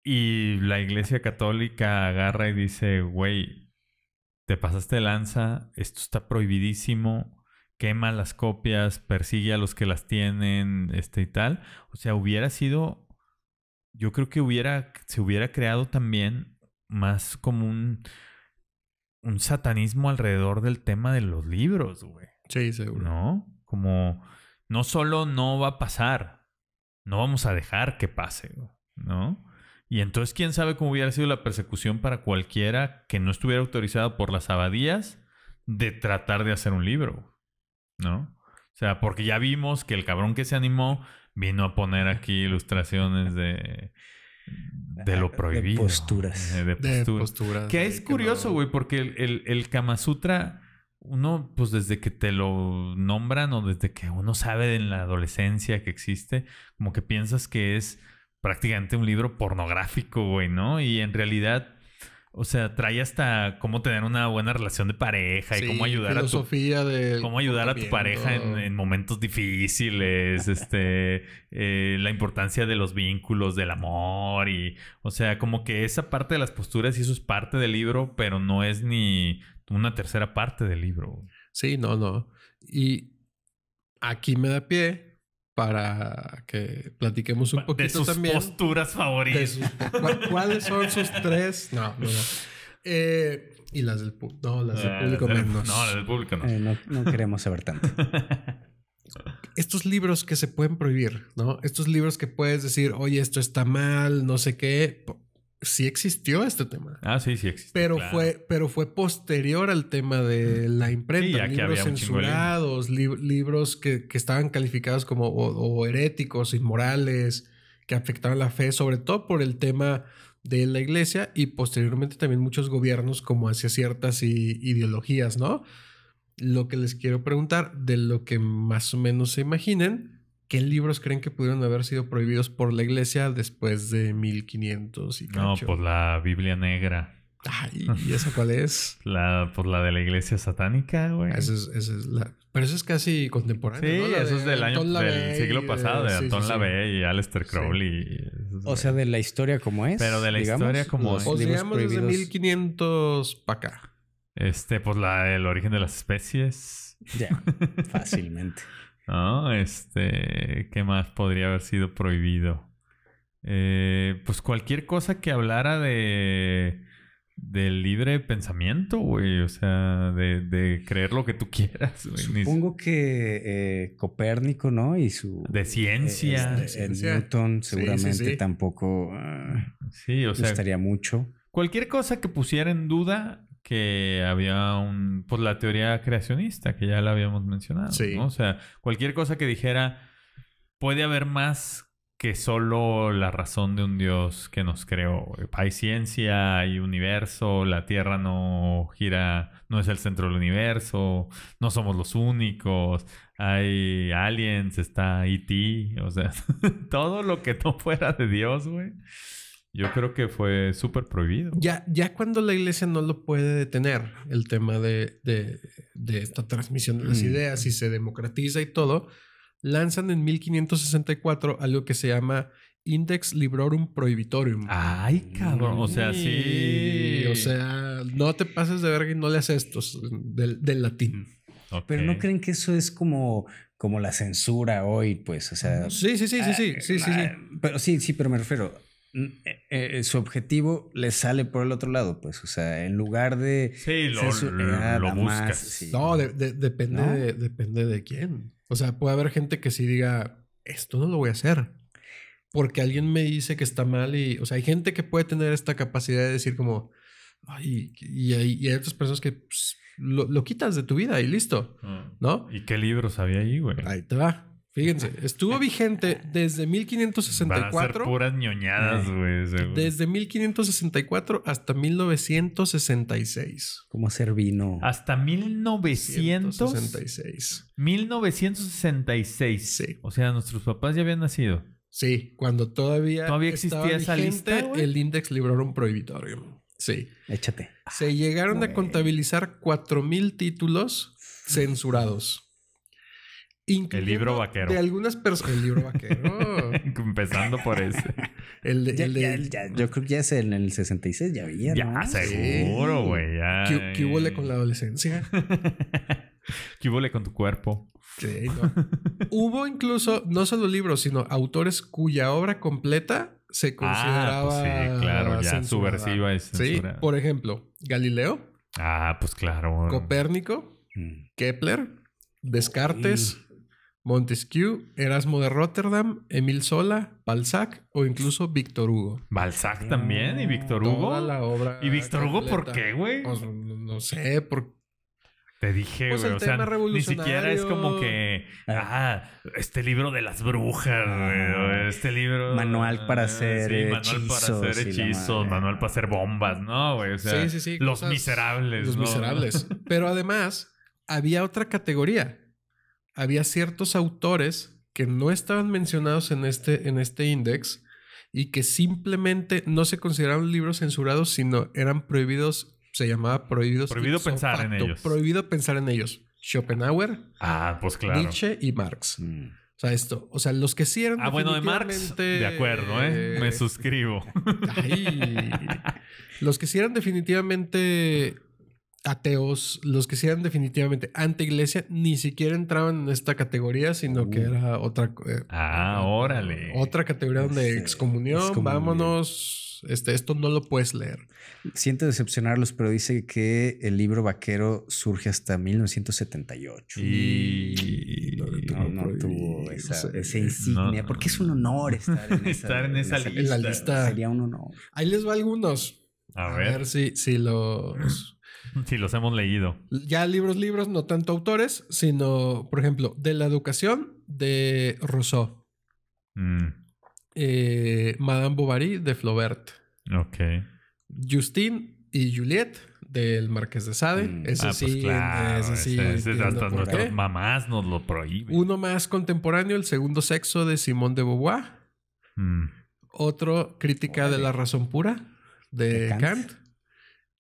Y la iglesia católica agarra y dice, güey, te pasaste lanza, esto está prohibidísimo, quema las copias, persigue a los que las tienen, este y tal. O sea, hubiera sido, yo creo que hubiera, se hubiera creado también más como un, un satanismo alrededor del tema de los libros, güey. Sí, seguro. ¿No? Como no solo no va a pasar, no vamos a dejar que pase, güey, ¿no? Y entonces, ¿quién sabe cómo hubiera sido la persecución para cualquiera que no estuviera autorizado por las abadías de tratar de hacer un libro, ¿no? O sea, porque ya vimos que el cabrón que se animó vino a poner aquí ilustraciones de, de lo de prohibido. posturas. De, de De posturas. posturas. Que es curioso, no- güey, porque el, el, el Kama Sutra, uno, pues desde que te lo nombran o desde que uno sabe en la adolescencia que existe, como que piensas que es prácticamente un libro pornográfico, güey, ¿no? Y en realidad, o sea, trae hasta cómo tener una buena relación de pareja y cómo ayudar a tu de cómo ayudar a tu pareja en, en momentos difíciles, este, *laughs* eh, la importancia de los vínculos, del amor y, o sea, como que esa parte de las posturas y eso es parte del libro, pero no es ni una tercera parte del libro. Sí, no, no. Y aquí me da pie para que platiquemos un de poquito sus también. posturas de favoritas. sus- ¿cu- ¿Cuáles son sus tres? No, no, no. Eh, y las del público. No, las del Ah, público menos. No, las del público no. Eh, no, no queremos saber tanto. *laughs* Estos libros que se pueden prohibir, ¿no? Estos libros que puedes decir, oye, esto está mal, no sé qué. Sí existió este tema. ah, sí, sí existe. Pero claro. fue, pero fue posterior al tema de la imprenta. Sí, libros censurados, lib- libros que, que estaban calificados como o, o heréticos, inmorales, que afectaban la fe, sobre todo por el tema de la iglesia y posteriormente también muchos gobiernos como hacia ciertas ideologías, ¿no? Lo que les quiero preguntar, de lo que más o menos se imaginen, ¿qué libros creen que pudieron haber sido prohibidos por la iglesia después de 1500 y No, cacho? pues la Biblia negra. Ay, *laughs* ¿y esa cuál es? La, pues la de la iglesia satánica, güey. Esa es, esa es la... Pero eso es casi contemporáneo, Sí, ¿no? Eso de es del año del siglo de- pasado, de sí, Anton sí, sí. LaVey y Aleister Crowley. O sea, de la historia como es. Pero de la digamos, historia como es. O digamos desde prohibidos. 1500 para acá. Este, pues la, el origen de las especies. Ya, *laughs* fácilmente. ¿No? Este, ¿qué más podría haber sido prohibido? Eh, pues cualquier cosa que hablara de del libre pensamiento, güey. O sea, de, de creer lo que tú *laughs* quieras, güey. Supongo que eh, Copérnico, ¿no? Y su... De ciencia. eh, De eh, ciencia. Newton seguramente sí, sí. tampoco ah, Sí, o sea, gustaría mucho. cualquier cosa que pusiera en duda que había un pues la teoría creacionista que ya la habíamos mencionado, Sí. ¿no? O sea, cualquier cosa que dijera puede haber más que solo la razón de un Dios que nos creó. Hay ciencia, hay universo, la Tierra no gira, no es el centro del universo, no somos los únicos, hay aliens, está E.T., o sea, *laughs* todo lo que no fuera de Dios, güey. Yo creo que fue súper prohibido. Ya, ya cuando la iglesia no lo puede detener, el tema de, de- de esta transmisión de las Mm. ideas y se democratiza y todo, lanzan en 1564 algo que se llama Index Librorum Prohibitorium. Ay, cabrón. O sea, sí. O sea, no te pases de verga y no leas estos del, del latín. Ok. Pero no creen que eso es como, como la censura hoy, pues, o sea... Sí, sí, sí, sí, sí, sí, sí, sí. ah, Pero sí, sí, pero me refiero. Mm, eh, eh, su objetivo le sale por el otro lado, pues, o sea, en lugar de Sí, lo, más, buscas. sí. No, de- de- depende, ¿No? De, depende de quién. O sea, puede haber gente que sí diga, esto no lo voy a hacer. Porque alguien me dice que está mal y, o sea, hay gente que puede tener esta capacidad de decir como, ay, y hay, y hay otras personas que pues, lo, lo quitas de tu vida y listo, Ah. ¿no? ¿Y qué libros había ahí, güey? Ahí te va. Fíjense, estuvo vigente desde Van a ser 1564. puras ñoñadas, güey. Desde 1564 hasta 1966. ¿Cómo hacer vino? Hasta 1900... 166. 1966. Sí. O sea, nuestros papás ya habían nacido. Sí, cuando todavía, ¿Todavía existía esa lista, güey? el Index Librorum Prohibitorum. Sí. Échate. Se llegaron a contabilizar 4000 títulos censurados. Incluyendo libro vaquero. De algunas personas. El libro vaquero. *laughs* Empezando por ese. el de, Ya- el de- ya- ya- yo creo que ya es en el 66, ya había, Ya, ¿no? seguro, güey. Ya. ¿Qué, qué hubo con la adolescencia? *laughs* ¿Qué hubo con tu cuerpo? Sí, no. Hubo incluso, no solo libros, sino autores cuya obra completa se consideraba. Ah, pues sí, claro, ya censurada. subversiva y Sí, por ejemplo, Galileo, Ah, pues claro. Copérnico, Mm. Kepler, Descartes, Montesquieu, Erasmo de Rotterdam, Emil Sola, Balzac o incluso Víctor Hugo. Balzac también y Víctor Hugo. Toda la obra. ¿Y Víctor Hugo por qué, güey? Pues, no, no sé, por Te dije, Pues güey. o sea, ni siquiera es como que. Ah, este libro de las brujas, güey. o Este libro. Manual para ah, hacer Sí, manual para hechizos hacer hechizos. Manual para hacer bombas, ¿no, güey? O sea, sí, sí, sí. los cosas- miserables. Los ¿no? miserables. *laughs* Pero además, había otra categoría. Había ciertos autores que no estaban mencionados en este, en este index y que simplemente no se consideraban libros censurados, sino eran prohibidos, se llamaba prohibidos. Prohibido pensar en ellos. Prohibido pensar en ellos. Schopenhauer, Ah, pues claro. Nietzsche y Marx. Mm. O sea, esto, o sea, los que sí eran Ah, bueno, de Marx, de acuerdo, ¿eh? Me *laughs* suscribo. Ay. los que sí eran definitivamente ateos, los que sí eran definitivamente anti-iglesia, ni siquiera entraban en esta categoría, sino que Uh. era otra. eh, Ah, órale. Otra categoría donde Ese, excomunión, excomunión. vámonos. Este, esto no lo puedes leer. Siento decepcionarlos, pero dice que el libro vaquero surge hasta 1978. Y. No, no tuvo No esa, sé. esa insignia, No. porque es un honor estar en *laughs* esa, Estar en esa En la lista. Sería un honor. Ahí les va algunos. A ver, si, si los. *laughs* si los hemos leído. Ya libros, libros, no tanto autores, sino, por ejemplo, de la educación de Rousseau. Mm, eh, Madame Bovary de Flaubert. ok. Justine y Juliette del Marqués de Sade. Mm. Ese ah, sí, pues claro. ese sí. ese- ese entiendo hasta nuestras mamás nos lo prohíben. Uno más contemporáneo, El segundo sexo de Simone de Beauvoir. Mm. Otro, Crítica de la razón pura de, De Kant. Kant.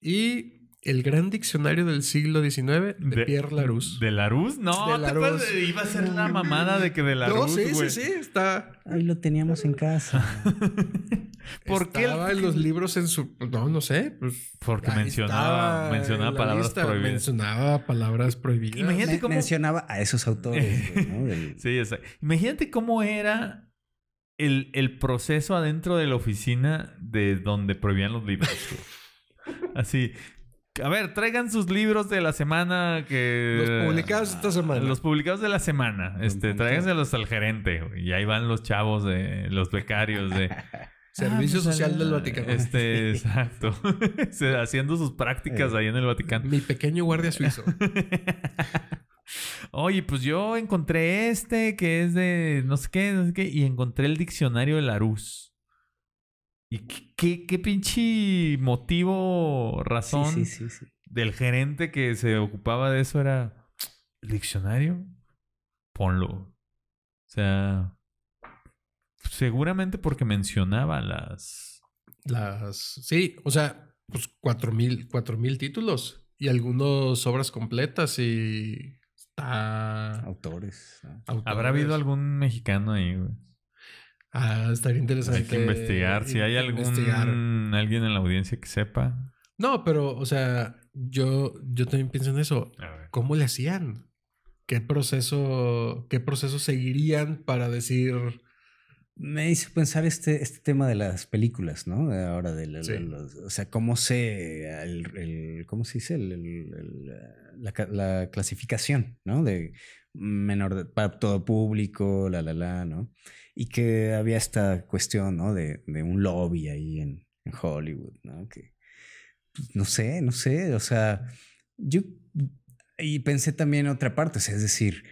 Y El gran diccionario del siglo XIX de, De- Pierre Larousse. ¿De Larousse? No, De ¿te Larousse. Iba a ser una mamada de que de no, Larousse, sí, güey. sí, sí, está. Ahí lo teníamos en casa. *laughs* ¿Por qué? Estaba en los libros en su. No, no sé. Pues, Porque mencionaba, mencionaba en la palabras lista, prohibidas. Mencionaba palabras prohibidas. Imagínate Me- cómo- Mencionaba a esos autores. ¿no? *laughs* Del- Sí, exacto. Imagínate cómo era el, el proceso adentro de la oficina de donde prohibían los libros. *laughs* Así. A ver, traigan sus libros de la semana que... Los publicados esta semana. Los publicados de la semana. Este, tráiganselos al gerente. Y ahí van los chavos de... Los becarios de... *laughs* Servicio Ah, pues, Social ah, del Vaticano. Este, *laughs* exacto. *laughs* Haciendo sus prácticas Eh. ahí en el Vaticano. Mi pequeño guardia suizo. Oye, pues yo encontré este que es de no sé qué, no sé qué, y encontré el diccionario de Larousse. ¿Y qué, qué, pinche motivo, razón Sí, sí, sí, sí. del gerente que se ocupaba de eso era el diccionario? Ponlo. O sea, seguramente porque mencionaba las... Las. Sí, o sea, pues cuatro mil, cuatro mil títulos y algunos obras completas y. Está. Autores. ¿no? ¿Habrá habido algún mexicano ahí? güey? Ah, estaría interesante. Hay que investigar. Si hay algún investigar. alguien en la audiencia que sepa. No, pero, o sea, yo, yo también pienso en eso. ¿Cómo le hacían? ¿Qué proceso, qué proceso seguirían para decir Me hizo pensar este, este tema de las películas, ¿no? Ahora de la- Sí. los- o sea, cómo se, el, el- ¿cómo se dice? El- el- el, la, ca- la clasificación, ¿no? De menor, de- para todo público, la, la, la, ¿no? Y que había esta cuestión, ¿no? De, de un lobby ahí en, Hollywood, ¿no? Que, pues, no sé, no sé, o sea, yo, y pensé también en otra parte, o sea, es decir,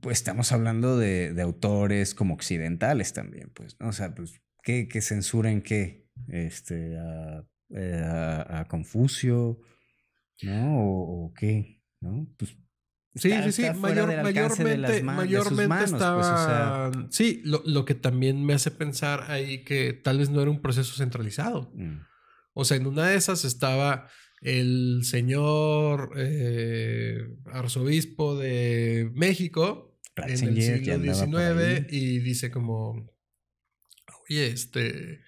pues estamos hablando de, de autores como occidentales también, pues, ¿no? O sea, pues, ¿qué, qué censuren qué? Este, a, eh, a- a Confucio, ¿no? O, o qué, ¿no? Pues Sí, está- sí, sí. está mayor- mayormente mayormente manos, pues, o sea, estaba. Sí, lo, lo que también me hace pensar ahí que tal vez no era un proceso centralizado. mm, O sea, en una de esas estaba el señor eh, arzobispo de México en el siglo. XIX y dice como, oye, este,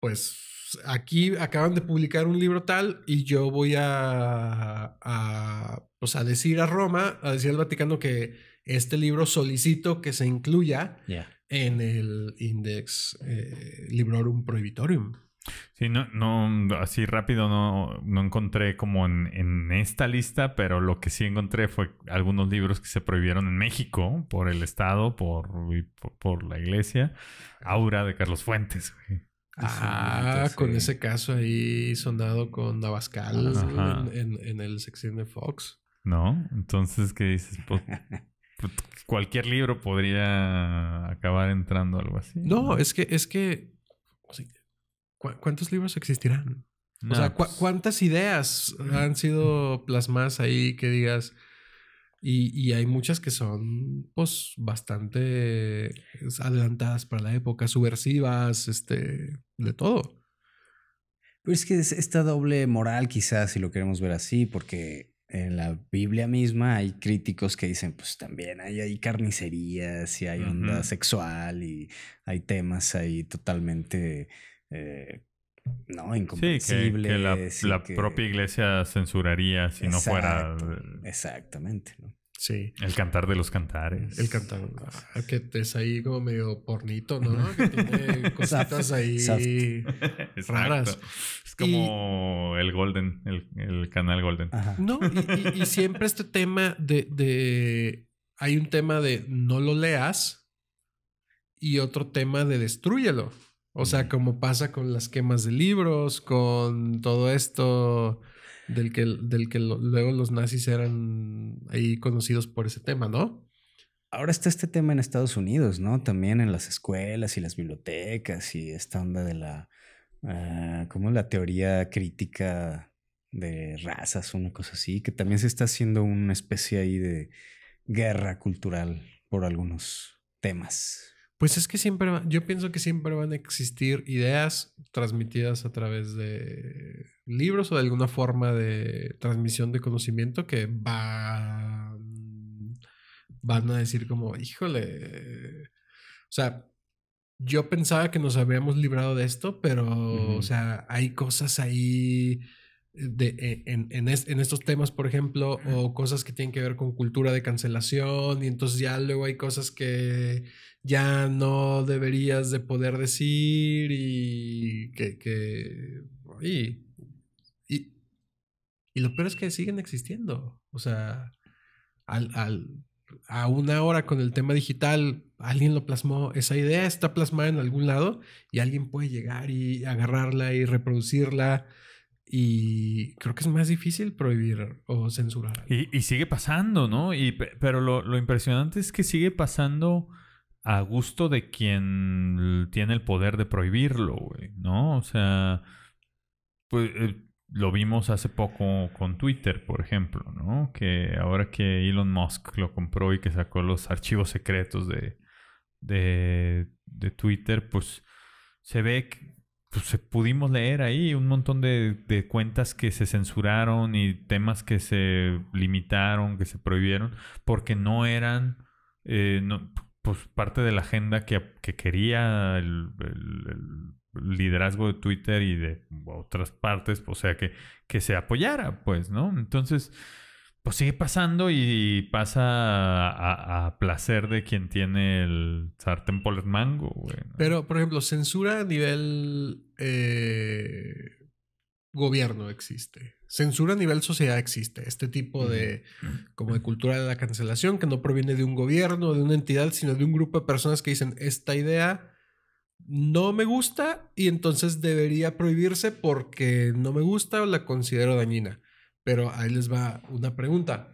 pues aquí acaban de publicar un libro tal y yo voy a, a, pues, a decir a Roma, a decir al Vaticano que este libro solicito que se incluya Ya. en el Index eh, Librorum Prohibitorium. Sí, no, no, así rápido no, no encontré como en, en esta lista, pero lo que sí encontré fue algunos libros que se prohibieron en México por el Estado, por, y por, por la iglesia. Aura de Carlos Fuentes. güey. Ah, sí. con ese caso ahí sonado con Navascal Ajá. en, en, en el sección de Fox. ¿No? Entonces, ¿qué dices? Pues, pues, cualquier libro podría acabar entrando algo así. No, es que, es que. o sea, ¿cu- ¿Cuántos libros existirán? No, o sea, ¿cu- pues, ¿cuántas ideas han sido plasmadas ahí que digas? Y, y hay muchas que son, pues, bastante adelantadas para la época, subversivas, este, de todo. Pero es que es esta doble moral, quizás, si lo queremos ver así, porque en la Biblia misma hay críticos que dicen, pues también hay, hay carnicerías y hay onda sexual y hay temas ahí totalmente, eh, no, Sí, que, incomprensibles. que la, y la que- propia iglesia censuraría si no fuera Exactamente, ¿no? Sí. el cantar de los cantares. El cantar, ah, que es ahí como medio pornito, ¿no? Que tiene *laughs* cositas ahí. Exacto. raras. Es como el Golden, el, el canal Golden. Ajá. No, y, y- y siempre este tema de, de- Hay un tema de no lo leas y otro tema de destrúyelo. O sea, como pasa con las quemas de libros, con todo esto del que, del que lo- luego los nazis eran ahí conocidos por ese tema, ¿no? Ahora está este tema en Estados Unidos, ¿no? También en las escuelas y las bibliotecas y esta onda de la, ah, ¿cómo es la teoría crítica de razas, una cosa así, que también se está haciendo una especie ahí de guerra cultural por algunos temas. Pues es que siempre, yo pienso que siempre van a existir ideas transmitidas a través de libros o de alguna forma de transmisión de conocimiento que van, van a decir como, híjole, o sea, yo pensaba que nos habíamos librado de esto, pero, o sea, hay cosas ahí de, e, en, en, es- en estos temas, por ejemplo, o cosas que tienen que ver con cultura de cancelación, y entonces ya luego hay cosas que ya no deberías de poder decir y que... que y, y lo peor es que siguen existiendo. O sea, al, al, a una hora con el tema digital, alguien lo plasmó, esa idea está plasmada en algún lado y alguien puede llegar y agarrarla y reproducirla. Y creo que es más difícil prohibir o censurar. Y, sigue pasando, ¿no? Y, pe- pero lo, lo impresionante es que sigue pasando a gusto de quien tiene el poder de prohibirlo, güey, ¿no? O sea, pues eh, lo vimos hace poco con Twitter, por ejemplo, ¿no? Que ahora que Elon Musk lo compró y que sacó los archivos secretos de, de, de Twitter, pues se ve que pues, pudimos leer ahí un montón de, de cuentas que se censuraron y temas que se limitaron, que se prohibieron, porque no eran eh, no, pues parte de la agenda que, que quería el liderazgo de Twitter y de otras partes, o sea, que, que se apoyara, pues, ¿no? Entonces, pues sigue pasando y pasa a, placer de quien tiene el sartén por el mango, güey. ¿no? Pero, por ejemplo, censura a nivel eh, gobierno existe. Censura a nivel sociedad existe. Este tipo de, como de cultura de la cancelación que no proviene de un gobierno, de una entidad, sino de un grupo de personas que dicen, esta idea no me gusta y entonces debería prohibirse porque no me gusta o la considero dañina. Pero ahí les va una pregunta.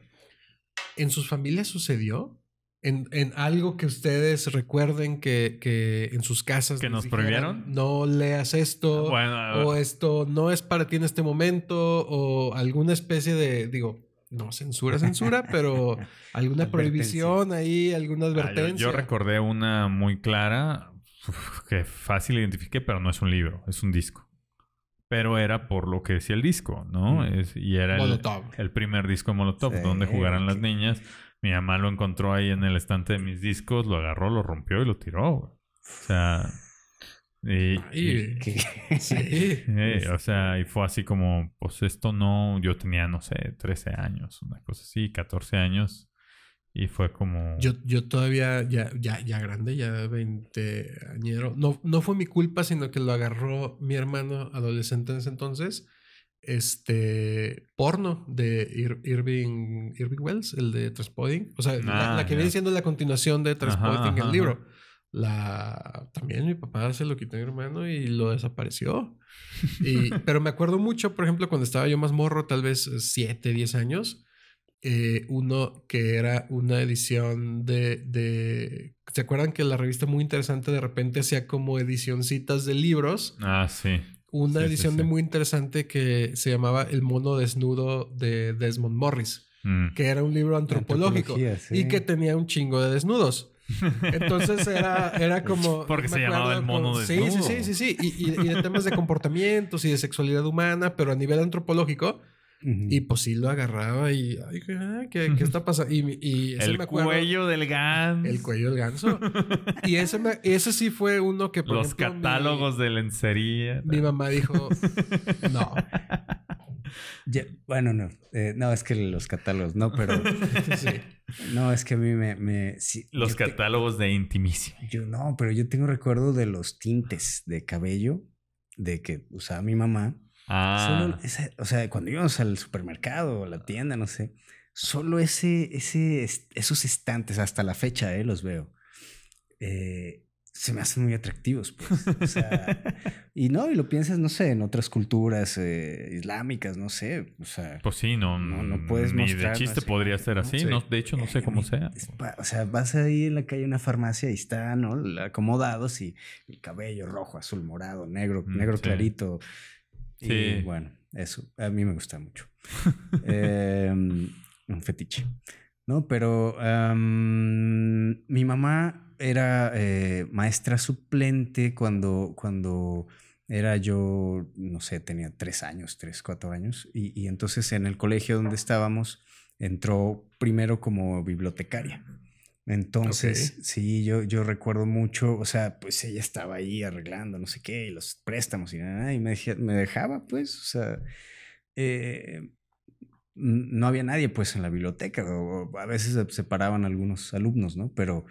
¿En sus familias sucedió? en, en algo que ustedes recuerden que, que en sus casas. ¿Que nos dijeran, prohibieron? No leas esto. Bueno, o esto no es para ti en este momento. O alguna especie de, digo, no censura, censura, *laughs* pero alguna prohibición ahí, alguna ah, yo- advertencia. yo, recordé una muy clara uf, que fácil identifiqué, pero no es un libro, es un disco. Pero era por lo que decía el disco, ¿no? Mm. Es- y era el, Molotov. el primer disco de Molotov, Sí, donde jugaran las niñas. Mi mamá lo encontró ahí en el estante de mis discos, lo agarró, lo rompió y lo tiró. güey. O sea, y, Ay, sí. *laughs* Eh, o sea, y fue así como, pues esto no, yo tenía, no sé, 13 años, una cosa así, 14 años, y fue como... Yo, yo todavía, ya, ya, ya grande, ya 20 añero. No, no fue mi culpa, sino que lo agarró mi hermano adolescente en ese entonces. Este porno de Ir- Irving, Irving Wells, el de Transpoding. O sea, la, Ah, la que ya. viene siendo la continuación de Transpoding, Ajá, el ajá, libro. La, también mi papá se lo quitó a mi hermano y lo desapareció. Y, *laughs* pero me acuerdo mucho, por ejemplo, cuando estaba yo más morro, tal vez 7, 10 años, eh, uno que era una edición de, de... ¿Se acuerdan que la revista muy interesante de repente hacía como edicioncitas de libros? Ah, sí. Una Sí, sí, edición de muy interesante que se llamaba El mono desnudo de Desmond Morris, Mm. que era un libro antropológico y que tenía un chingo de desnudos. Entonces era, era *laughs* como. Porque se llamaba el mono como- sí, desnudo. Sí, sí, sí, sí. Y, y- y de temas de comportamientos y de sexualidad humana, pero a nivel antropológico. Y pues sí lo agarraba y. Ay, ¿qué, qué está pasando? Y, y ese El me acuerdo- cuello del ganso. El cuello del ganso. *laughs* y ese, me- ese sí fue uno que. Por Los ejemplo, mi- catálogos de lencería. Mi, mamá dijo: *laughs* No. Ya- bueno, no. eh, no, es que los catálogos, no, pero. *laughs* Sí. no, es que a mí me. me sí, Los te- catálogos de intimísimo. yo no, pero yo tengo recuerdo de los tintes de cabello de que usaba mi mamá. Ah, Solo esa- o sea, cuando íbamos al supermercado o a la tienda, no sé, solo ese, ese, es- esos estantes, hasta la fecha, eh, los veo. eh, se me hacen muy atractivos, pues. O sea, *laughs* y no, y lo piensas, no sé, en otras culturas eh, islámicas, no sé. O sea, pues sí, no, No, no puedes ni mostrar de chiste así, podría ser así. Sí. No, de hecho, no sé cómo eh, sea. pa- o sea, vas ahí en la calle a una farmacia y está, ¿no? Acomodados y el cabello rojo, azul, morado, negro, Mm, negro sí. clarito. Y Sí. bueno, eso a mí me gusta mucho. *laughs* Em, un fetiche. No, pero mi mamá era eh, maestra suplente cuando, cuando era yo, no sé, tenía tres años, tres, cuatro años. Y, y entonces en el colegio donde estábamos entró primero como bibliotecaria. Entonces, sí, yo, yo recuerdo mucho, o sea, pues ella estaba ahí arreglando, no sé qué, y los préstamos y, nada, y me, dejé- me dejaba, pues, o sea, eh, no había nadie, pues, en la biblioteca, o, a veces se separaban algunos alumnos, ¿no? Pero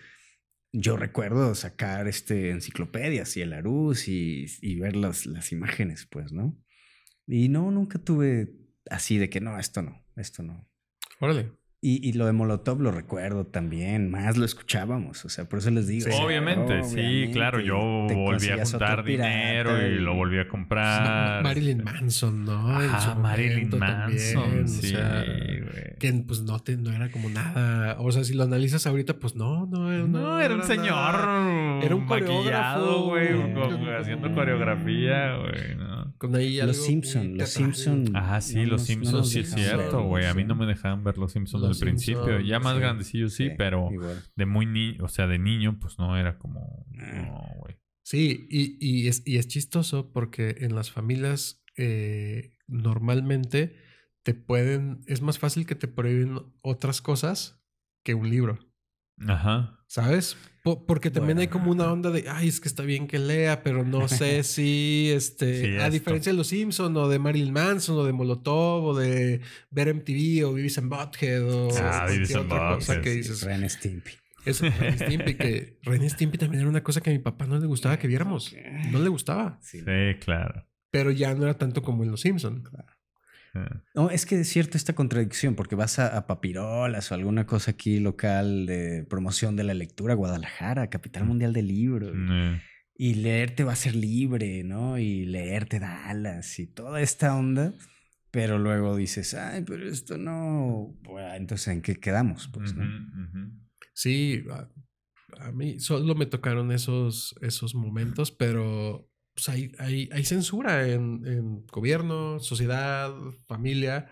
yo recuerdo sacar este, enciclopedias y el Arús y, y ver las, las imágenes, pues, ¿no? Y no, nunca tuve así de que no, esto no, esto no. Órale. Y, y lo de Molotov lo recuerdo también, más lo escuchábamos, o sea, por eso les digo. Sí. Obviamente, sí, obviamente, claro. Yo te volví a juntar dinero y, lo volví a comprar. Marilyn Manson, ¿no? Ah, Marilyn Manson. también, o sí, sea, güey. que pues no, te, no era como nada. O sea, si lo analizas ahorita, pues no, no, no, No, era un señor nada. Era un maquillado, coreógrafo, güey, *laughs* haciendo coreografía, güey, ¿no? Con ahí algo Los Simpson, los. Simpson. Ah, sí, No los nos- no Simpsons sí es cierto, güey. A mí no me dejaban ver los Simpsons Los al principio. Ya más sí. grandecillos sí, pero igual. de muy ni, o sea, de niño, pues no era como, no, güey. Sí, y, y es, y es chistoso porque en las familias eh, normalmente te pueden, es más fácil que te prohíben otras cosas que un libro, Ajá. ¿sabes? Po- porque también Bueno. hay como una onda de, ay, es que está bien que lea, pero no sé *laughs* si, este, Sí, a esto. diferencia de Los Simpson o de Marilyn Manson o de Molotov o de ver MTV o Beavis and Butthead o Ah, Beavis and otra cosa que dices. Ren Stimpy. Eso, Ren Stimpy, que *laughs* Ren Stimpy también era una cosa que a mi papá no le gustaba que viéramos. No le gustaba. Sí. Sí, claro. Pero ya no era tanto como en Los Simpson. Ah. No, es que es cierto esta contradicción, porque vas a, a Papirolas o alguna cosa aquí local de promoción de la lectura, Guadalajara, capital mundial del libro. Eh, Y leerte va a ser libre, ¿no? Y leerte Dallas y toda esta onda. Pero luego dices, ay, pero esto no. Bueno, entonces, ¿en qué quedamos? Pues. Sí, a, a mí solo me tocaron esos, esos momentos, pero pues hay, hay, hay censura en, en gobierno, sociedad, familia.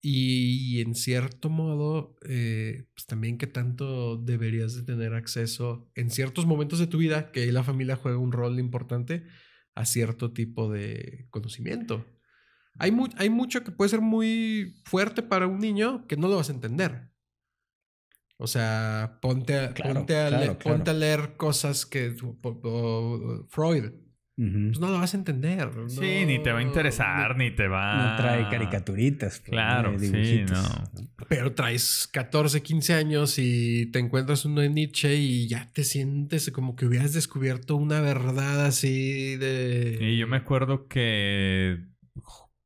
Y, en cierto modo, eh, pues también que tanto deberías de tener acceso en ciertos momentos de tu vida, que ahí la familia juega un rol importante, a cierto tipo de conocimiento. Hay, mu- hay mucho que puede ser muy fuerte para un niño que no lo vas a entender. O sea, ponte a, Claro, ponte a, claro, le- claro. ponte a leer cosas que... o- o- Freud. Pues no lo vas a entender. Sí, ni te va a interesar, ni te va... No trae caricaturitas. pues, Claro, no sí, no. Pero traes 14, 15 años y te encuentras uno de Nietzsche y ya te sientes como que hubieras descubierto una verdad así de... Y yo me acuerdo que,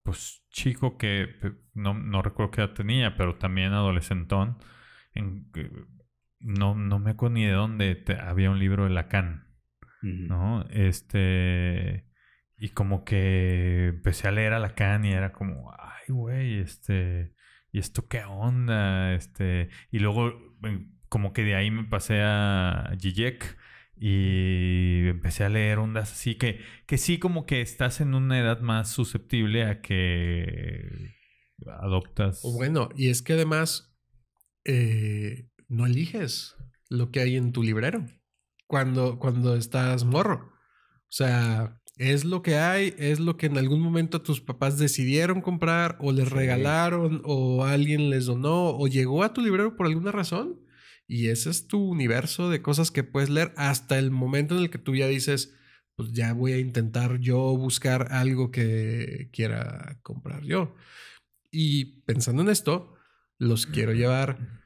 pues, chico que no, no recuerdo qué edad tenía, pero también adolescentón, en, no, no me acuerdo ni de dónde te- había un libro de Lacan, ¿no? Este, y como que empecé a leer a Lacan y era como, ay, güey, este, ¿y esto qué onda? Este, y luego, eh, como que de ahí me pasé a Zizek y empecé a leer ondas así que, que sí como que estás en una edad más susceptible a que adoptas. Bueno, y es que además eh, no eliges lo que hay en tu librero cuando, cuando estás morro. O sea, es lo que hay, es lo que en algún momento tus papás decidieron comprar o les regalaron o alguien les donó o llegó a tu librero por alguna razón. Y ese es tu universo de cosas que puedes leer hasta el momento en el que tú ya dices, pues ya voy a intentar yo buscar algo que quiera comprar yo. Y pensando en esto, los quiero llevar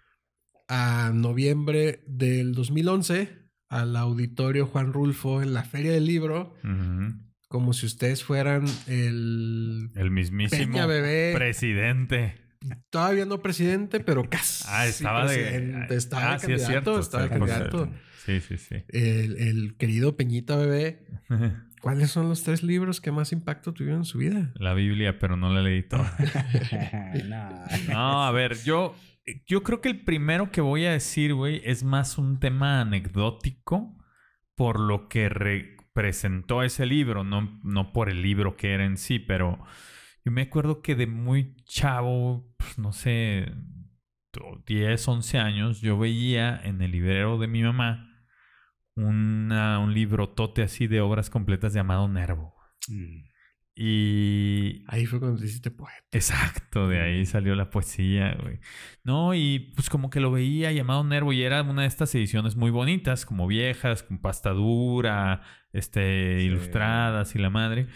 a noviembre del 2011 al auditorio Juan Rulfo en la Feria del Libro, como si ustedes fueran el El mismísimo Peña Bebé. presidente. todavía no presidente, pero casi. Ah, estaba de. presidente, Estaba ah, sí, es candidato, cierto. estaba candidato. Sí, sí, sí. El, el querido Peñita Bebé. *laughs* ¿Cuáles son los tres libros que más impacto tuvieron en su vida? La Biblia, pero no la leí toda. *laughs* no. No, a ver, yo, yo creo que el primero que voy a decir, güey, es más un tema anecdótico por lo que representó ese libro, no, no por el libro que era en sí, pero yo me acuerdo que de muy chavo, pues no sé, 10, 11 años, yo veía en el librero de mi mamá una, un libro tote así de obras completas llamado Nervo. Mm. Y Ahí fue cuando te hiciste poeta. Exacto, de ahí salió la poesía, güey. No, y pues como que lo veía llamado Nervo y era una de estas ediciones muy bonitas, como viejas, con pasta dura, este, Sí. ilustradas y la madre.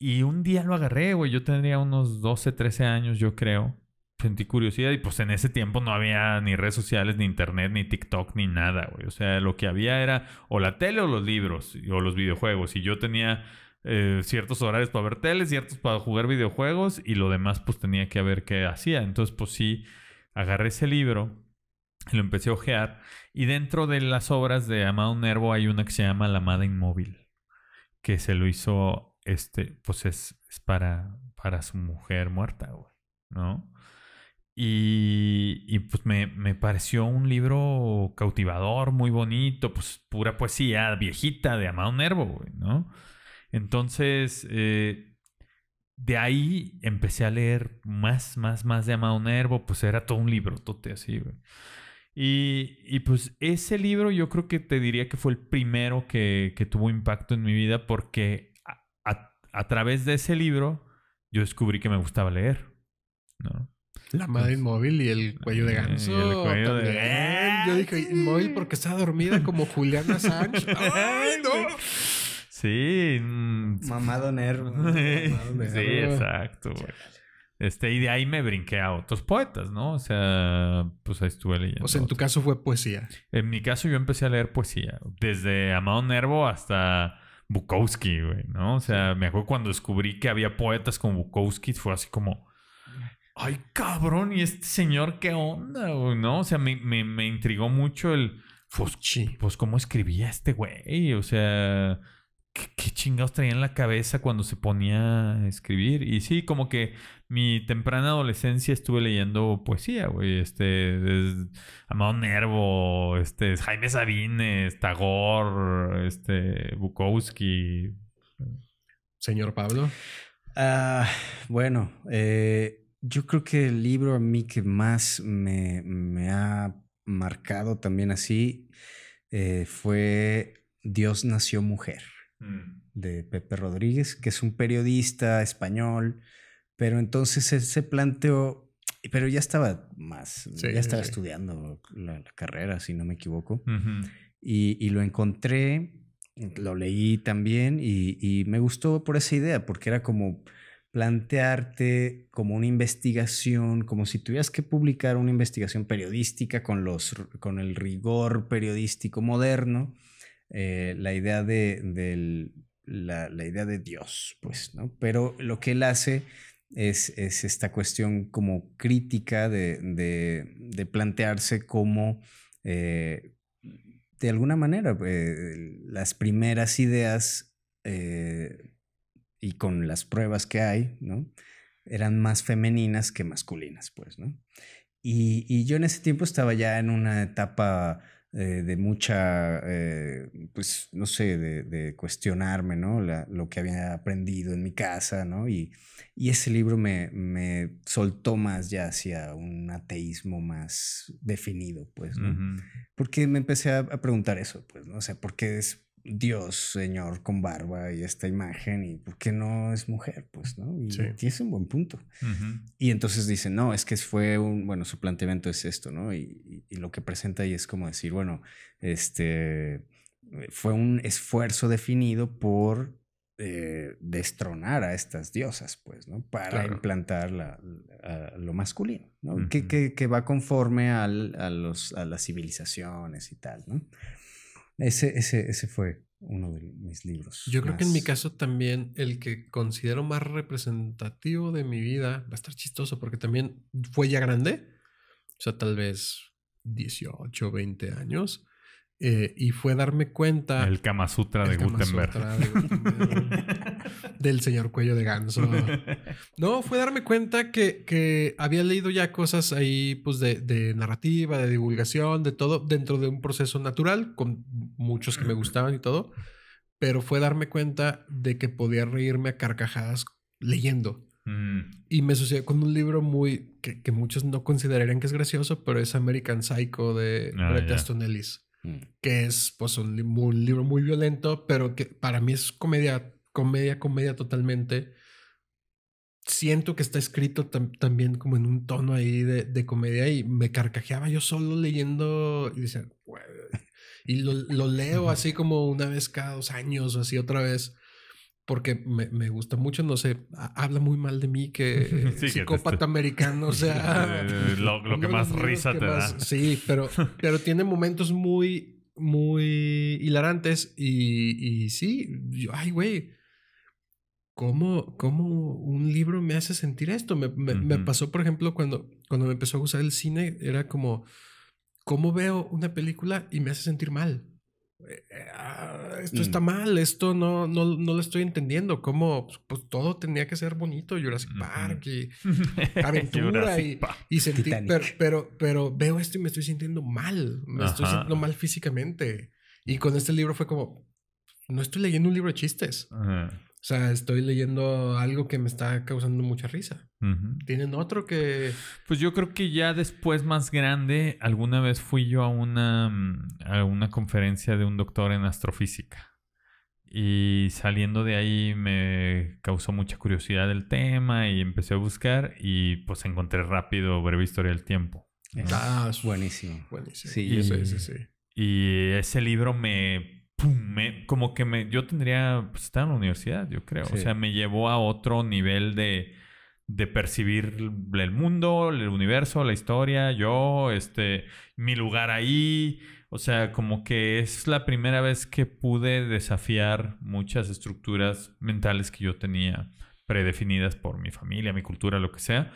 Y un día lo agarré, güey. Yo tendría unos 12, 13 años, yo creo. Sentí curiosidad y pues en ese tiempo no había ni redes sociales, ni internet, ni TikTok, ni nada, güey. O sea, lo que había era o la tele o los libros o los videojuegos. Y yo tenía eh, ciertos horarios para ver tele, ciertos para jugar videojuegos y lo demás pues tenía que ver qué hacía. Entonces pues sí, agarré ese libro lo empecé a ojear. Y dentro de las obras de Amado Nervo hay una que se llama La Amada Inmóvil, que se lo hizo, este, pues es, para, para su mujer muerta, güey, ¿no? Y, pues me, me pareció un libro cautivador, muy bonito, pues pura poesía viejita de Amado Nervo, ¿no? Entonces, eh, de ahí empecé a leer más, más, más de Amado Nervo, pues era todo un libro, tote así, güey. Y, y pues ese libro yo creo que te diría que fue el primero que, que tuvo impacto en mi vida porque a, a- a través de ese libro yo descubrí que me gustaba leer, ¿no? La madre inmóvil y el cuello de Eh, ganso. y el cuello de- también. Yo dije inmóvil porque estaba dormida como Juliana Sánchez. *laughs* ¡Ay, no! Sí. mm, *laughs* Mamado nervo. sí, exacto. güey. Este, y de ahí me brinqué a otros poetas, ¿no? O sea, pues ahí estuve leyendo. O sea, en tu otros. caso fue poesía. En mi caso, yo empecé a leer poesía. Desde Amado Nervo hasta Bukowski, güey, ¿no? O sea, me acuerdo cuando descubrí que había poetas como Bukowski, fue así como. Ay, cabrón, ¿y este señor qué onda, güey? ¿No? O sea, me, me, me intrigó mucho el. Pues, pues, cómo escribía este güey. O sea, ¿qué, qué chingados traía en la cabeza cuando se ponía a escribir. Y sí, como que mi temprana adolescencia estuve leyendo poesía, güey. Este, Amado Nervo, este, Jaime Sabines, Tagore, este, Bukowski. Señor Pablo. Ah, bueno, eh, yo creo que el libro a mí que más me, me ha marcado también así eh, fue Dios nació mujer, de Pepe Rodríguez, que es un periodista español, pero entonces él se planteó, pero ya estaba más, Sí, ya estaba sí. estudiando la, la carrera, si no me equivoco y, y lo encontré, lo leí también y, y me gustó por esa idea, porque era como plantearte como una investigación, como si tuvieras que publicar una investigación periodística con, los, con el rigor periodístico moderno, eh, la, idea de, la, idea de Dios, pues, ¿no? Pero lo que él hace es, es esta cuestión como crítica de, plantearse como... eh, de alguna manera, eh, las primeras ideas y con las pruebas que hay, ¿no? Eran más femeninas que masculinas, pues, ¿no? Y yo en ese tiempo estaba ya en una etapa eh, de mucha, eh, pues, no sé, de, de cuestionarme, ¿no? La- lo que había aprendido en mi casa, ¿no? Y, y ese libro me, me soltó más ya hacia un ateísmo más definido, pues, ¿no? Porque me empecé a, a preguntar eso, pues, ¿no? O sea, ¿por qué es Dios, Señor, con barba y esta imagen? ¿Y por qué no es mujer? Pues, ¿no? Y, Sí. y es un buen punto. Y entonces dicen, no, es que fue un, bueno, su planteamiento es esto, ¿no? Y, y- y lo que presenta ahí es como decir, bueno, este, fue un esfuerzo definido por eh, destronar a estas diosas, pues, ¿no? Para Claro. implantar la- lo masculino, ¿no? que- que va conforme al- a, los, a las civilizaciones y tal, ¿no? Ese, ese, ese fue uno de mis libros. Yo creo que en mi caso también el que considero más representativo de mi vida va a estar chistoso porque también fue ya grande, o sea, tal vez 18, 20 años, eh, y fue darme cuenta... El Kama Sutra de el Kama Gutenberg. Sutra de Gutenberg, *laughs* del señor cuello de ganso. No, fue darme cuenta que, que había leído ya cosas ahí, pues, de, de narrativa, de divulgación, de todo, dentro de un proceso natural, con muchos que me gustaban y todo, pero fue darme cuenta de que podía reírme a carcajadas leyendo. Mm. Y me sucedió con un libro muy, que, que muchos no considerarían que es gracioso, pero es American Psycho de Ah, ya. Mm. que es pues un, li- un libro muy violento, pero que para mí es comedia, comedia, comedia totalmente. Siento que está escrito tam- también como en un tono ahí de, de comedia y me carcajeaba yo solo leyendo y decía, "Güey". y lo, lo leo así como una vez cada dos años o así otra vez. Porque me, me gusta mucho, no sé, ha- habla muy mal de mí que *laughs* Sí, psicópata americano, o *laughs* sea, lo, lo que más risa que te más- da. Sí, pero, *laughs* pero tiene momentos muy, muy hilarantes y, y sí, yo, ay, güey, ¿cómo, ¿cómo un libro me hace sentir esto? Me, me- pasó, por ejemplo, cuando, cuando me empezó a gustar el cine, era como, ¿cómo veo una película y me hace sentir mal? Ah, esto Mm. está mal, esto no, no, no lo estoy entendiendo. ¿Cómo? Pues todo tenía que ser bonito, Jurassic. Park y *laughs* aventura y, Park. y sentir, pero, pero, pero veo esto y me estoy sintiendo mal, me estoy Ajá. sintiendo mal físicamente. Y con este libro fue como, no estoy leyendo un libro de chistes, Ajá. O sea, estoy leyendo algo que me está causando mucha risa. Tienen otro que... Pues yo creo que ya después más grande, alguna vez fui yo a una, mm, a una conferencia de un doctor en astrofísica. Y saliendo de ahí me causó mucha curiosidad el tema y empecé a buscar y pues encontré rápido Breve Historia del Tiempo. Ah, es buenísimo. Buenísimo. Sí, Y- sí, sí, sí. Y ese libro me, pum, me- como que me, yo tendría, pues estaba en la universidad, yo creo. O sea, me llevó a otro nivel de, de percibir el mundo, el universo, la historia, yo, este, mi lugar ahí. O sea, como que es la primera vez que pude desafiar muchas estructuras mentales que yo tenía predefinidas por mi familia, mi cultura, lo que sea.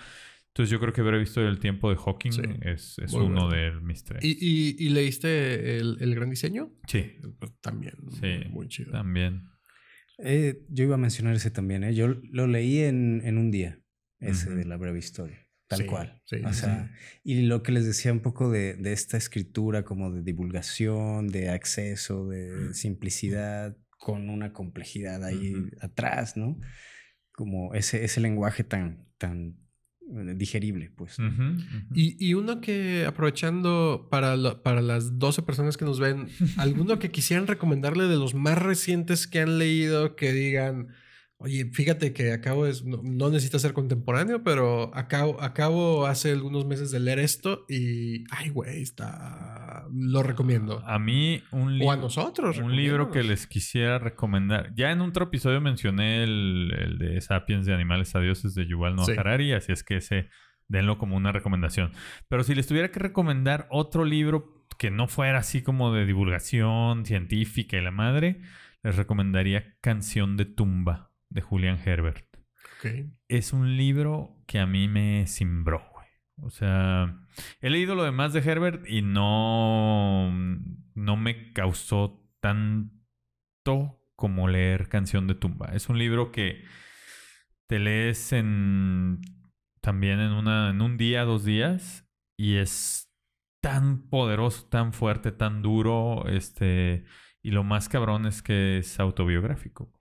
Entonces yo creo que haber visto el tiempo de Hawking Sí. es, uno de mis tres. ¿Y, y, y leíste el, el gran diseño? Sí, También. Sí. Muy chido. también. Eh, yo iba a mencionar ese también, ¿eh? Yo lo leí en, en un día, ese de la breve historia, tal Sí, cual. sí, o sí, sea, y lo que les decía un poco de, de esta escritura como de divulgación, de acceso, de simplicidad, con una complejidad ahí atrás, ¿no? Como ese, ese lenguaje tan, tan digerible, pues. ¿no? Ujú, ujú. Y, y uno que, aprovechando para, lo- para las 12 personas que nos ven, *laughs* alguno que quisieran recomendarle de los más recientes que han leído, que digan, oye, fíjate que acabo de, no, no necesita ser contemporáneo, pero acabo, acabo hace algunos meses de leer esto y, ay, güey, está, lo recomiendo. A mí un o a libro... nosotros. Un libro que les quisiera recomendar. Ya en otro episodio mencioné el, el de Sapiens de Animales a Dioses de Yuval Noah Sí. Harari, así es que ese denlo como una recomendación. Pero si les tuviera que recomendar otro libro que no fuera así como de divulgación científica y la madre, les recomendaría Canción de tumba de Julian Herbert. Ok. Es un libro que a mí me cimbró, güey. O sea, he leído lo demás de Herbert y no, no me causó tanto como leer Canción de Tumba. Es un libro que te lees en también en una en un día, dos días y es tan poderoso, tan fuerte, tan duro, este y lo más cabrón es que es autobiográfico.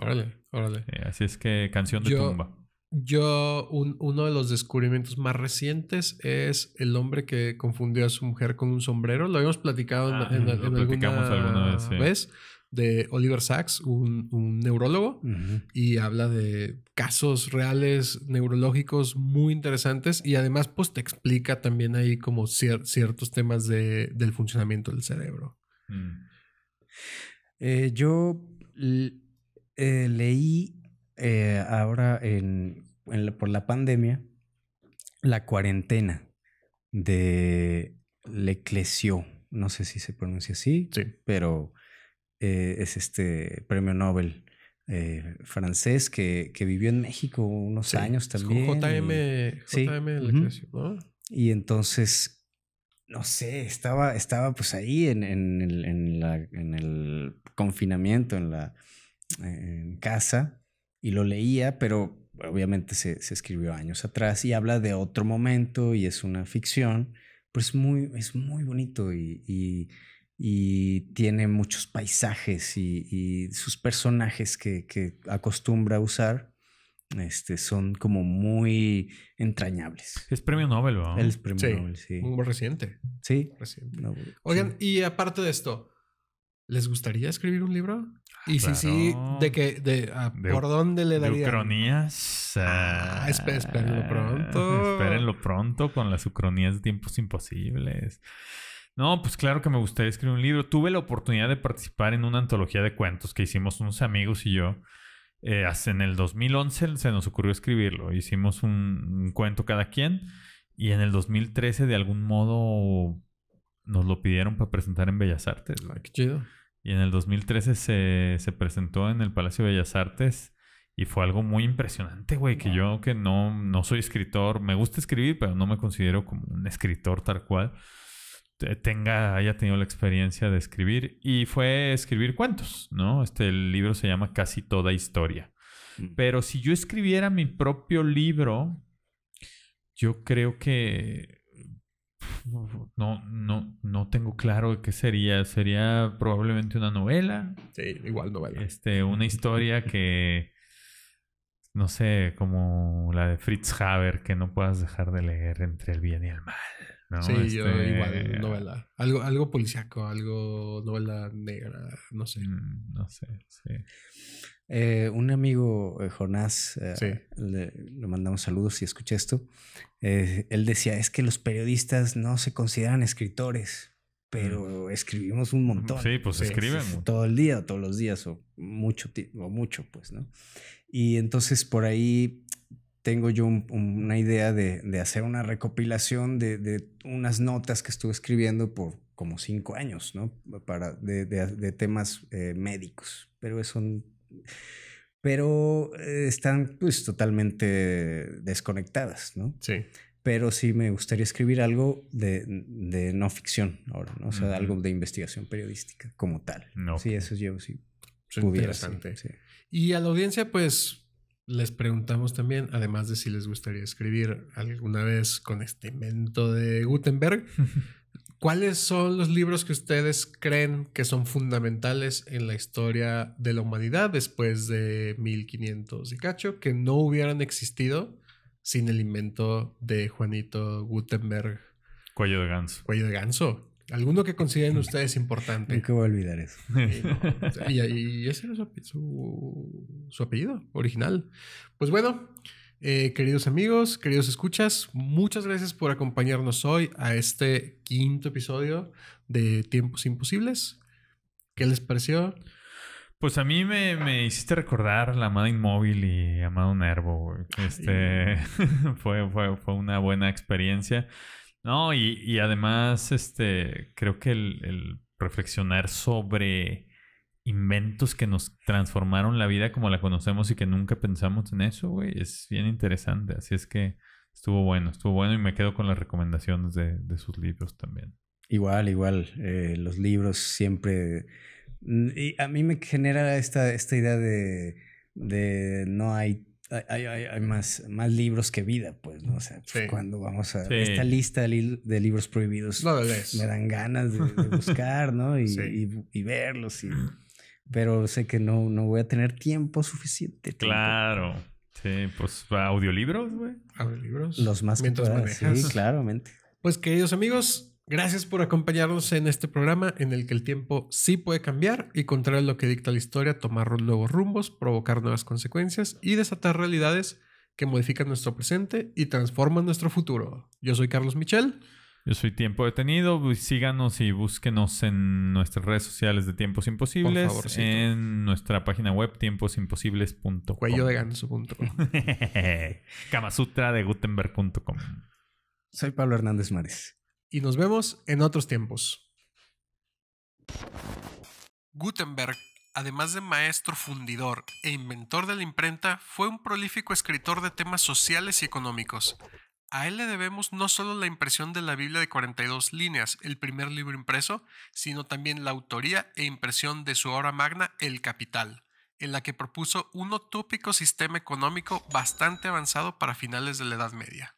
Órale, órale. Eh, así es que Canción de Yo- Tumba. Yo, un- uno de los descubrimientos más recientes es el hombre que confundió a su mujer con un sombrero. Lo habíamos platicado en- Ah, en, lo en platicamos alguna, alguna vez, sí. vez, de Oliver Sacks, un, un neurólogo, y habla de casos reales neurológicos muy interesantes y además pues te explica también ahí como cier- ciertos temas de, del funcionamiento del cerebro. Mm. Eh, yo eh, leí eh, ahora en, en la- por la pandemia La cuarentena de Leclésio. No sé si se pronuncia así, Sí. pero eh, es este premio Nobel eh, francés que, que vivió en México unos Sí, años también. y- JM, Sí, JM ¿no? y entonces, no sé, estaba, estaba pues ahí en, en el, en la- en el confinamiento, en la en casa, y lo leía, pero obviamente se, se escribió años atrás y habla de otro momento y es una ficción, pero es muy, es muy bonito y, y- y tiene muchos paisajes y, y sus personajes que, que acostumbra usar. Este, son como muy entrañables. Es premio Nobel, ¿no? Él es premio Sí. Nobel, sí. Muy reciente. Sí. reciente. No, Oigan, sí. y aparte de esto, ¿les gustaría escribir un libro? Y sí, claro. ¿de qué? De, ah, De- ¿Por dónde le De darían? ucronías. Ah, espé- espérenlo pronto. Espérenlo pronto con las ucronías de tiempos imposibles. No, pues claro que me gustaría escribir un libro. Tuve la oportunidad de participar en una antología de cuentos que hicimos unos amigos y yo. Eh, en el 2011 se nos ocurrió escribirlo. Hicimos un, un cuento cada quien. Y en el 2013, de algún modo, nos lo pidieron para presentar en Bellas Artes. Ay, qué chido. Y en el 2013 se, se presentó en el Palacio de Bellas Artes y fue algo muy impresionante, güey, que yo que no, no soy escritor, me gusta escribir, pero no me considero como un escritor tal cual, te- tenga, haya tenido la experiencia de escribir y fue escribir cuentos, ¿no? Este el libro se llama Casi Toda Historia. Mm. Pero si yo escribiera mi propio libro, yo creo que no, no, no tengo claro qué sería. Sería probablemente una novela, Sí, igual novela. este, una historia que no sé, como la de Fritz Haber, que no puedas dejar de leer entre el bien y el mal. ¿no? sí, yo Este, igual novela. Algo, algo policiaco, algo novela negra, no sé. mm, No sé, sí. Eh, un amigo, eh, Jonás, eh, Sí. le, le mandamos saludos si escucha esto. eh, él decía: Es que los periodistas no se consideran escritores, pero escribimos un montón. Sí, pues Sí, escriben. Todo el día, o todos los días, o mucho, o mucho, pues, ¿no? Y entonces por ahí tengo yo un- un- una idea de, de hacer una recopilación de, de unas notas que estuve escribiendo por como cinco años, ¿no? Para, de, de- temas eh, médicos, pero eso... Pero eh, están pues totalmente desconectadas, ¿no? Sí. Pero sí me gustaría escribir algo de, de no ficción ahora, ¿no? O sea, algo de investigación periodística como tal. No. Sí, eso yo sí. Suena Pudiera, sí, interesante. sí. Y a la audiencia, pues les preguntamos también, además de si les gustaría escribir alguna vez con este invento de Gutenberg, *laughs* ¿cuáles son los libros que ustedes creen que son fundamentales en la historia de la humanidad después de 1500 y cacho, que no hubieran existido sin el invento de Juanito Gutenberg, Cuello de ganso. cuello de ganso? ¿Alguno que consideren ustedes importante? Nunca voy a olvidar eso. *laughs* Y, no, y- y ese era su- su apellido original. Pues bueno, eh, queridos amigos, queridos escuchas, muchas gracias por acompañarnos hoy a este quinto episodio de Tiempos Imposibles. ¿Qué les pareció? Pues a mí me, me hiciste recordar la Amada Inmóvil y Amado Nervo. Este *laughs* fue, fue, fue una buena experiencia. No, y, y además, este, creo que el, el reflexionar sobre inventos que nos transformaron la vida como la conocemos y que nunca pensamos en eso, güey, es bien interesante. Así es que estuvo bueno, estuvo bueno y me quedo con las recomendaciones de, de sus libros también. Igual, igual. eh, los libros siempre. mm, Y a mí me genera esta, esta idea de, de no hay. Hay, hay- hay más, más libros que vida, pues, ¿no? O sea, pues, Sí. cuando vamos a Sí. esta lista de, li- de libros prohibidos, No me dan ganas de, de buscar, ¿no? Y, Sí. y- y verlos. y- *laughs* pero sé que no, no voy a tener tiempo suficiente. tiempo. Claro. Sí, pues audiolibros, güey. Audiolibros. Los más que Mientras pueda, manejas. Sí, claramente. Pues queridos amigos, gracias por acompañarnos en este programa en el que el tiempo sí puede cambiar y contrario a lo que dicta la historia, tomar nuevos rumbos, provocar nuevas consecuencias y desatar realidades que modifican nuestro presente y transforman nuestro futuro. Yo soy Carlos Michel. Yo soy Tiempo Detenido. bu- Síganos y búsquenos en nuestras redes sociales de Tiempos Imposibles. en nuestra página web tiemposimposibles.com. Cuello de ganso.com. *laughs* Kamasutra de Gutenberg.com. Soy Pablo Hernández Mares. Y nos vemos en otros tiempos. Gutenberg, además de maestro fundidor e inventor de la imprenta, fue un prolífico escritor de temas sociales y económicos. A él le debemos no solo la impresión de la Biblia de 42 líneas, el primer libro impreso, sino también la autoría e impresión de su obra magna El Capital, en la que propuso un utópico sistema económico bastante avanzado para finales de la Edad Media.